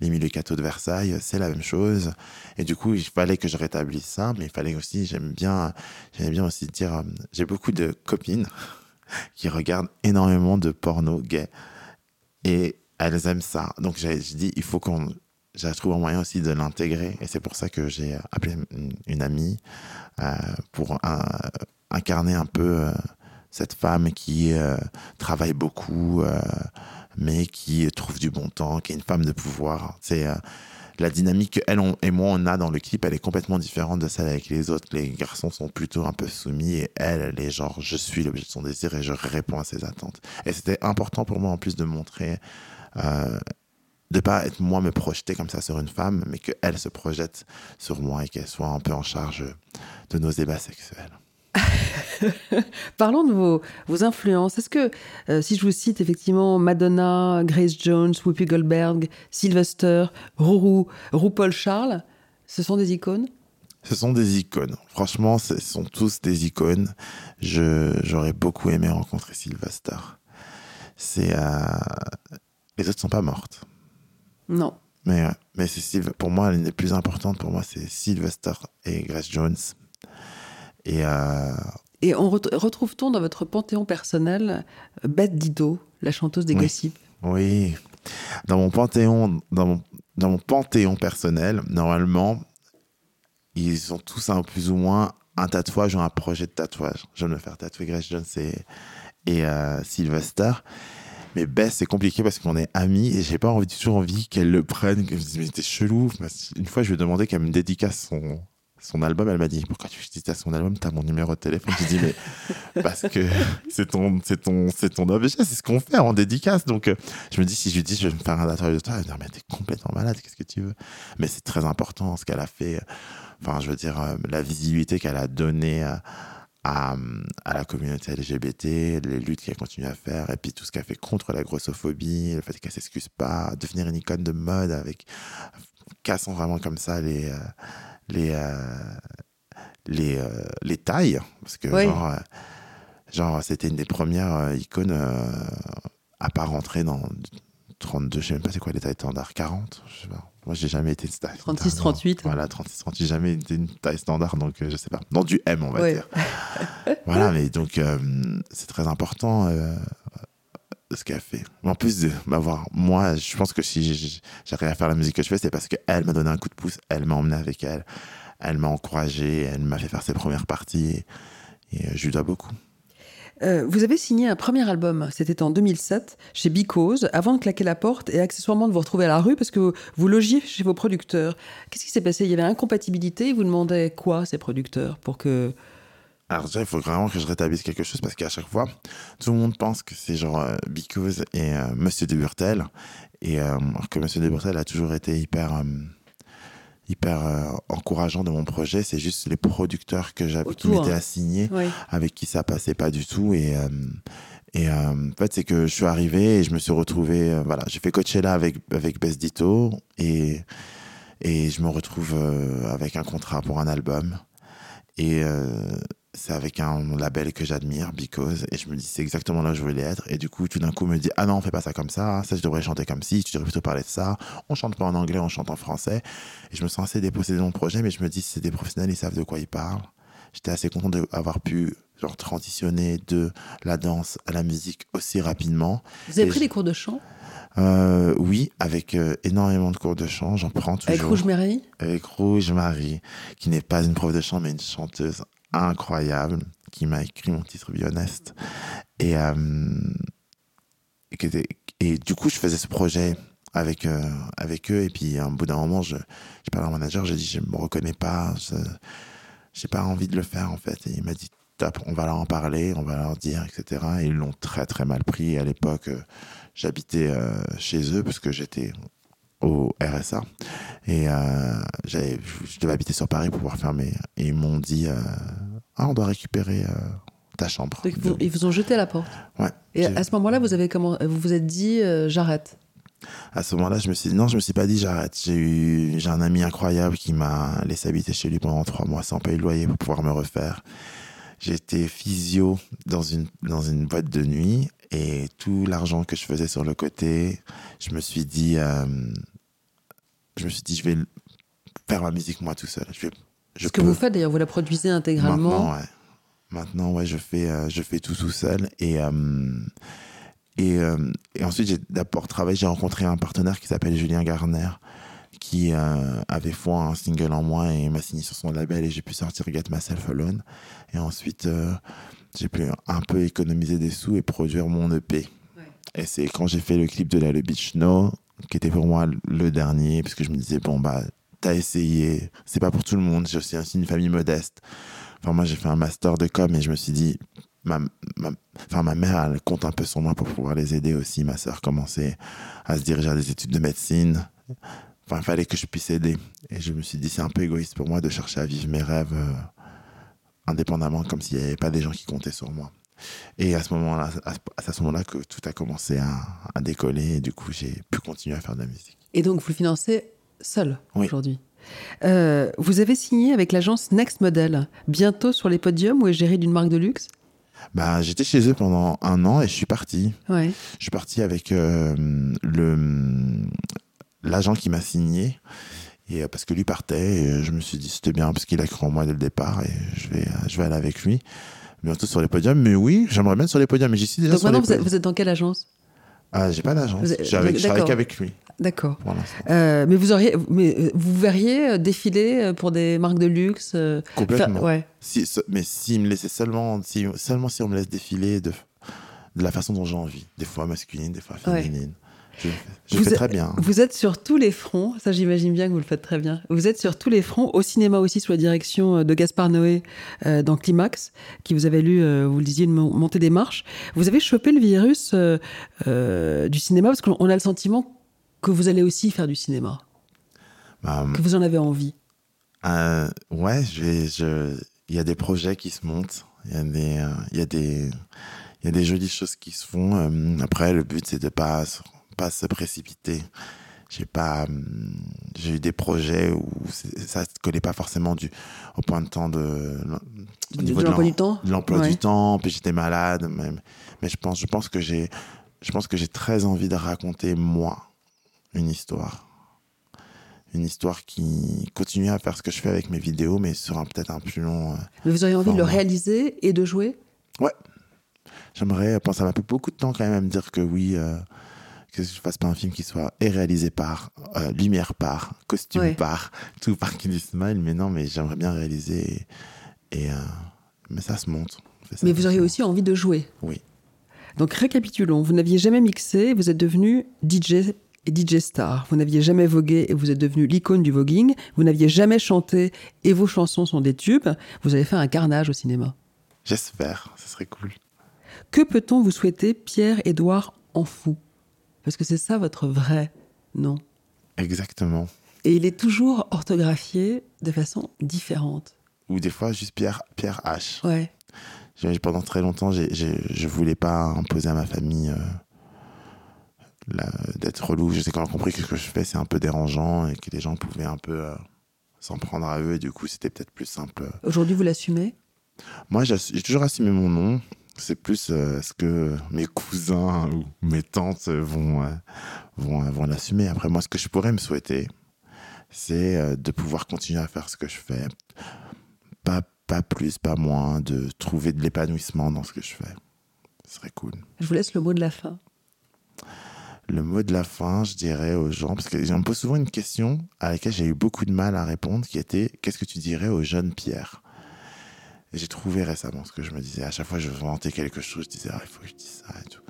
Les milieux cathos de Versailles, c'est la même chose. Et du coup, il fallait que je rétablisse ça, mais il fallait aussi, j'aime bien, j'aime bien aussi dire, euh, j'ai beaucoup de copines qui regardent énormément de porno gay. Et elles aiment ça. Donc j'ai dit, il faut qu'on j'ai trouvé un moyen aussi de l'intégrer. Et c'est pour ça que j'ai appelé une, amie euh, pour incarner un peu euh, cette femme qui euh, travaille beaucoup, mais qui trouve du bon temps, qui est une femme de pouvoir. C'est la dynamique qu'elle et moi on a dans le clip, elle est complètement différente de celle avec les autres. Les garçons sont plutôt un peu soumis et elle, elle est genre je suis l'objet de son désir et je réponds à ses attentes. Et c'était important pour moi en plus de montrer de pas être moi me projeter comme ça sur une femme, mais qu'elle se projette sur moi et qu'elle soit un peu en charge de nos débats sexuels. Parlons de vos, vos influences. Est-ce que, euh, si je vous cite effectivement Madonna, Grace Jones, Whoopi Goldberg, Sylvester, Rourou, RuPaul Charles, ce sont des icônes? Ce sont des icônes. Franchement, ce sont tous des icônes. J'aurais beaucoup aimé rencontrer Sylvester. C'est, euh, les autres sont pas mortes. Non. Mais, mais c'est pour moi, l'une des plus importantes, pour moi, c'est Sylvester et Grace Jones. Et, euh, et on retrouve-t-on dans votre panthéon personnel Beth Dido, la chanteuse des oui. gossips? Oui. Dans mon panthéon, dans mon, dans mon panthéon personnel, normalement, ils ont tous un plus ou moins un tatouage ou un projet de tatouage. Je me faire tatouer Grace Jones et, et euh, Sylvester. Mais Bess, c'est compliqué parce qu'on est amis et j'ai pas envie, toujours envie qu'elle le prenne. Mais c'était chelou. Une fois, je lui ai demandé qu'elle me dédicace son, son album, elle m'a dit pourquoi tu à son album, t'as mon numéro de téléphone. Je dis mais parce que c'est ton, c'est ton, c'est ton objet, c'est ce qu'on fait en dédicace. Donc euh, je me dis si je lui dis je vais me faire un atelier de toi, elle va dire mais t'es complètement malade, qu'est-ce que tu veux? Mais c'est très important ce qu'elle a fait. Enfin, je veux dire la visibilité qu'elle a donnée. À, à, à, la communauté LGBT, les luttes qu'elle continue à faire, et puis tout ce qu'elle fait contre la grossophobie, le fait qu'elle s'excuse pas, devenir une icône de mode avec cassant vraiment comme ça les euh, les euh, les, euh, les tailles parce que genre, genre c'était une des premières icônes à pas rentrer dans 32, je sais même pas c'est quoi les tailles standard, 40, je sais pas. Moi, j'ai jamais été standard. 36, 38. Voilà, 36, 38, j'ai jamais été une taille standard, donc je sais pas. Dans du M, on va dire. voilà, mais donc c'est très important ce qu'elle fait. En plus de m'avoir, moi, je pense que si j'arrive à faire la musique que je fais, c'est parce qu'elle m'a donné un coup de pouce, elle m'a emmené avec elle, elle m'a encouragé, elle m'a fait faire ses premières parties, et, euh, je lui dois beaucoup. Euh, vous avez signé un premier album, c'était en 2007, chez Because, avant de claquer la porte et accessoirement de vous retrouver à la rue parce que vous logiez chez vos producteurs. Qu'est-ce qui s'est passé? Il y avait incompatibilité, vous demandez quoi, ces producteurs, pour que alors déjà, il faut vraiment que je rétablisse quelque chose parce qu'à chaque fois, tout le monde pense que c'est genre euh, Because et euh, Monsieur de Burtel. Et euh, que Monsieur de Burtel a toujours été hyper, hyper encourageant de mon projet. C'est juste les producteurs que j'avais, qui m'étaient assignés, avec qui ça passait pas du tout. Et, et en fait, c'est que je suis arrivé et je me suis retrouvé, voilà, j'ai fait Coachella avec, avec Best Ditto et, et je me retrouve avec un contrat pour un album. Et c'est avec un label que j'admire, Because, et je me dis c'est exactement là où je voulais être. Et du coup, tout d'un coup, me dit ah non, on fait pas ça comme ça, ça je devrais chanter comme si, tu devrais plutôt parler de ça. On chante pas en anglais, on chante en français. Et je me sens assez dépossédé de mon projet, mais je me dis c'est des professionnels, ils savent de quoi ils parlent. J'étais assez content d'avoir pu genre transitionner de la danse à la musique aussi rapidement. Vous avez pris des cours de chant? Euh, oui, avec euh, énormément de cours de chant, j'en prends toujours. Avec Rouge Marie? Avec Rouge Marie, qui n'est pas une prof de chant, mais une chanteuse incroyable qui m'a écrit mon titre Be Honest. Et, euh, et, du coup, je faisais ce projet avec, euh, avec eux. Et puis, un bout d'un moment, je, je parlé à mon manager, j'ai dit, je me reconnais pas, j'ai pas envie de le faire, en fait. Et il m'a dit, top, on va leur en parler, on va leur dire, etc. Et ils l'ont très, très mal pris. à l'époque, euh, j'habitais chez eux parce que j'étais au RSA. Et euh, je devais habiter sur Paris pour pouvoir fermer. Et ils m'ont dit euh, Ah, on doit récupérer euh, ta chambre. ils vous ont jeté à la porte Ouais. Et à ce moment-là, vous avez comment Vous vous êtes dit J'arrête à ce moment-là, je me suis dit, non, je me suis pas dit j'arrête. J'ai eu, j'ai un ami incroyable qui m'a laissé habiter chez lui pendant trois mois sans payer le loyer pour pouvoir me refaire. J'étais physio dans une, dans une boîte de nuit et tout l'argent que je faisais sur le côté, je me suis dit, je me suis dit, je vais faire ma musique moi tout seul. Je vais, Ce que vous faites d'ailleurs, vous la produisez intégralement Maintenant, ouais. Maintenant, ouais, je fais, euh, je fais tout tout seul. Et, euh, et, euh, et, ensuite, j'ai d'abord travaillé, j'ai rencontré un partenaire qui s'appelle Julien Garner, qui avait foi un single en moi et m'a signé sur son label et j'ai pu sortir Get Myself Alone. Et ensuite, j'ai pu un peu économiser des sous et produire mon EP. Et c'est quand j'ai fait le clip de la Le Beach No qui était pour moi le dernier, parce que je me disais, bon, bah, t'as essayé, c'est pas pour tout le monde, j'ai aussi une famille modeste. Enfin, moi, j'ai fait un master de com et je me suis dit, ma, ma, enfin, ma mère, elle compte un peu sur moi pour pouvoir les aider aussi. Ma sœur commençait à se diriger à des études de médecine. Enfin, il fallait que je puisse aider. Et je me suis dit, c'est un peu égoïste pour moi de chercher à vivre mes rêves euh, indépendamment, comme s'il n'y avait pas des gens qui comptaient sur moi. Et à ce moment-là, à ce moment-là que tout a commencé à, décoller et du coup, j'ai pu continuer à faire de la musique. Et donc, vous le financez seul aujourd'hui euh, vous avez signé avec l'agence Next Model, bientôt sur les podiums ou est géré d'une marque de luxe? Bah, J'étais chez eux pendant un an et je suis parti. Ouais. Je suis parti avec euh, le l'agent qui m'a signé. Et, euh, parce que lui partait, et je me suis dit c'était bien parce qu'il a cru en moi dès le départ et je vais, je vais aller avec lui bientôt sur les podiums. Mais oui, j'aimerais bien sur les podiums. Mais j'y suis déjà Donc maintenant, vous êtes, vous êtes, dans quelle agence Ah, j'ai pas d'agence. Je travaille qu'avec lui. D'accord. Euh, mais vous auriez, mais euh, vous verriez euh, défiler pour des marques de luxe Complètement. ouais. Si, mais s'il me laissait seulement, si, seulement si on me laisse défiler de, de la façon dont j'ai envie, des fois masculine, des fois féminine. Je, fais très bien. Vous êtes sur tous les fronts, ça j'imagine bien que vous le faites très bien. Vous êtes sur tous les fronts, au cinéma aussi sous la direction euh, de Gaspard Noé euh, dans Climax, qui vous avait lu, euh, vous le disiez, une montée des marches. Vous avez chopé le virus du cinéma parce qu'on a le sentiment que vous allez aussi faire du cinéma, bah, que vous en avez envie. ouais, je, il y a des projets qui se montent, il y a des, il y a des, il y a des jolies choses qui se font. après, le but c'est de pas pas se précipiter. J'ai pas, hum, j'ai eu des projets où ça ne collait pas forcément du, au point de temps de, au niveau de l'emploi du temps. L'emploi du temps, puis j'étais malade. Mais, mais, je pense, je pense que j'ai, je pense que j'ai très envie de raconter moi une histoire, une histoire qui continue à faire ce que je fais avec mes vidéos, mais sur un peut-être un plus long. Euh, mais vous auriez envie de le réaliser et de jouer? Ouais. J'aimerais, ça m'a pris beaucoup de temps quand même à me dire que oui. Euh, que je fasse pas un film qui soit réalisé par, euh, lumière par, costume par, tout par Kiddy Smile, mais non, mais j'aimerais bien réaliser. Et, euh, mais ça se monte. mais vous auriez aussi envie de jouer. Oui. Donc récapitulons, vous n'aviez jamais mixé, vous êtes devenu DJ et DJ star. Vous n'aviez jamais vogué et vous êtes devenu l'icône du voguing. Vous n'aviez jamais chanté et vos chansons sont des tubes. Vous avez fait un carnage au cinéma. J'espère, ce serait cool. Que peut-on vous souhaiter, Pierre-Édouard fou parce que c'est ça votre vrai nom. Exactement. Et il est toujours orthographié de façon différente. Ou des fois juste Pierre, Pierre H. Ouais. Pendant très longtemps, je ne voulais pas imposer à ma famille euh, d'être relou. Je sais qu'on a compris que ce que je fais, c'est un peu dérangeant et que les gens pouvaient un peu euh, s'en prendre à eux. Et du coup, c'était peut-être plus simple. Aujourd'hui, vous l'assumez? Moi, j'ai toujours assumé mon nom. C'est plus euh, ce que mes cousins ou mes tantes vont, euh, vont, vont l'assumer. Après, moi, ce que je pourrais me souhaiter, c'est euh, de pouvoir continuer à faire ce que je fais. Pas, pas plus, pas moins, de trouver de l'épanouissement dans ce que je fais. Ce serait cool. Je vous laisse le mot de la fin. Le mot de la fin, je dirais aux gens, parce que me pose souvent une question à laquelle j'ai eu beaucoup de mal à répondre, qui était qu'est-ce que tu dirais au jeune Pierre? J'ai trouvé récemment ce que je me disais. À chaque fois je vantais quelque chose, je disais, ah, il faut que je dise ça et tout.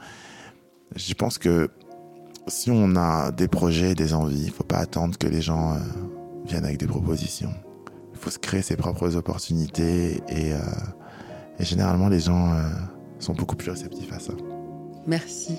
Je pense que si on a des projets, des envies, il faut pas attendre que les gens euh, viennent avec des propositions. Il faut se créer ses propres opportunités et, euh, généralement les gens euh, sont beaucoup plus réceptifs à ça. Merci.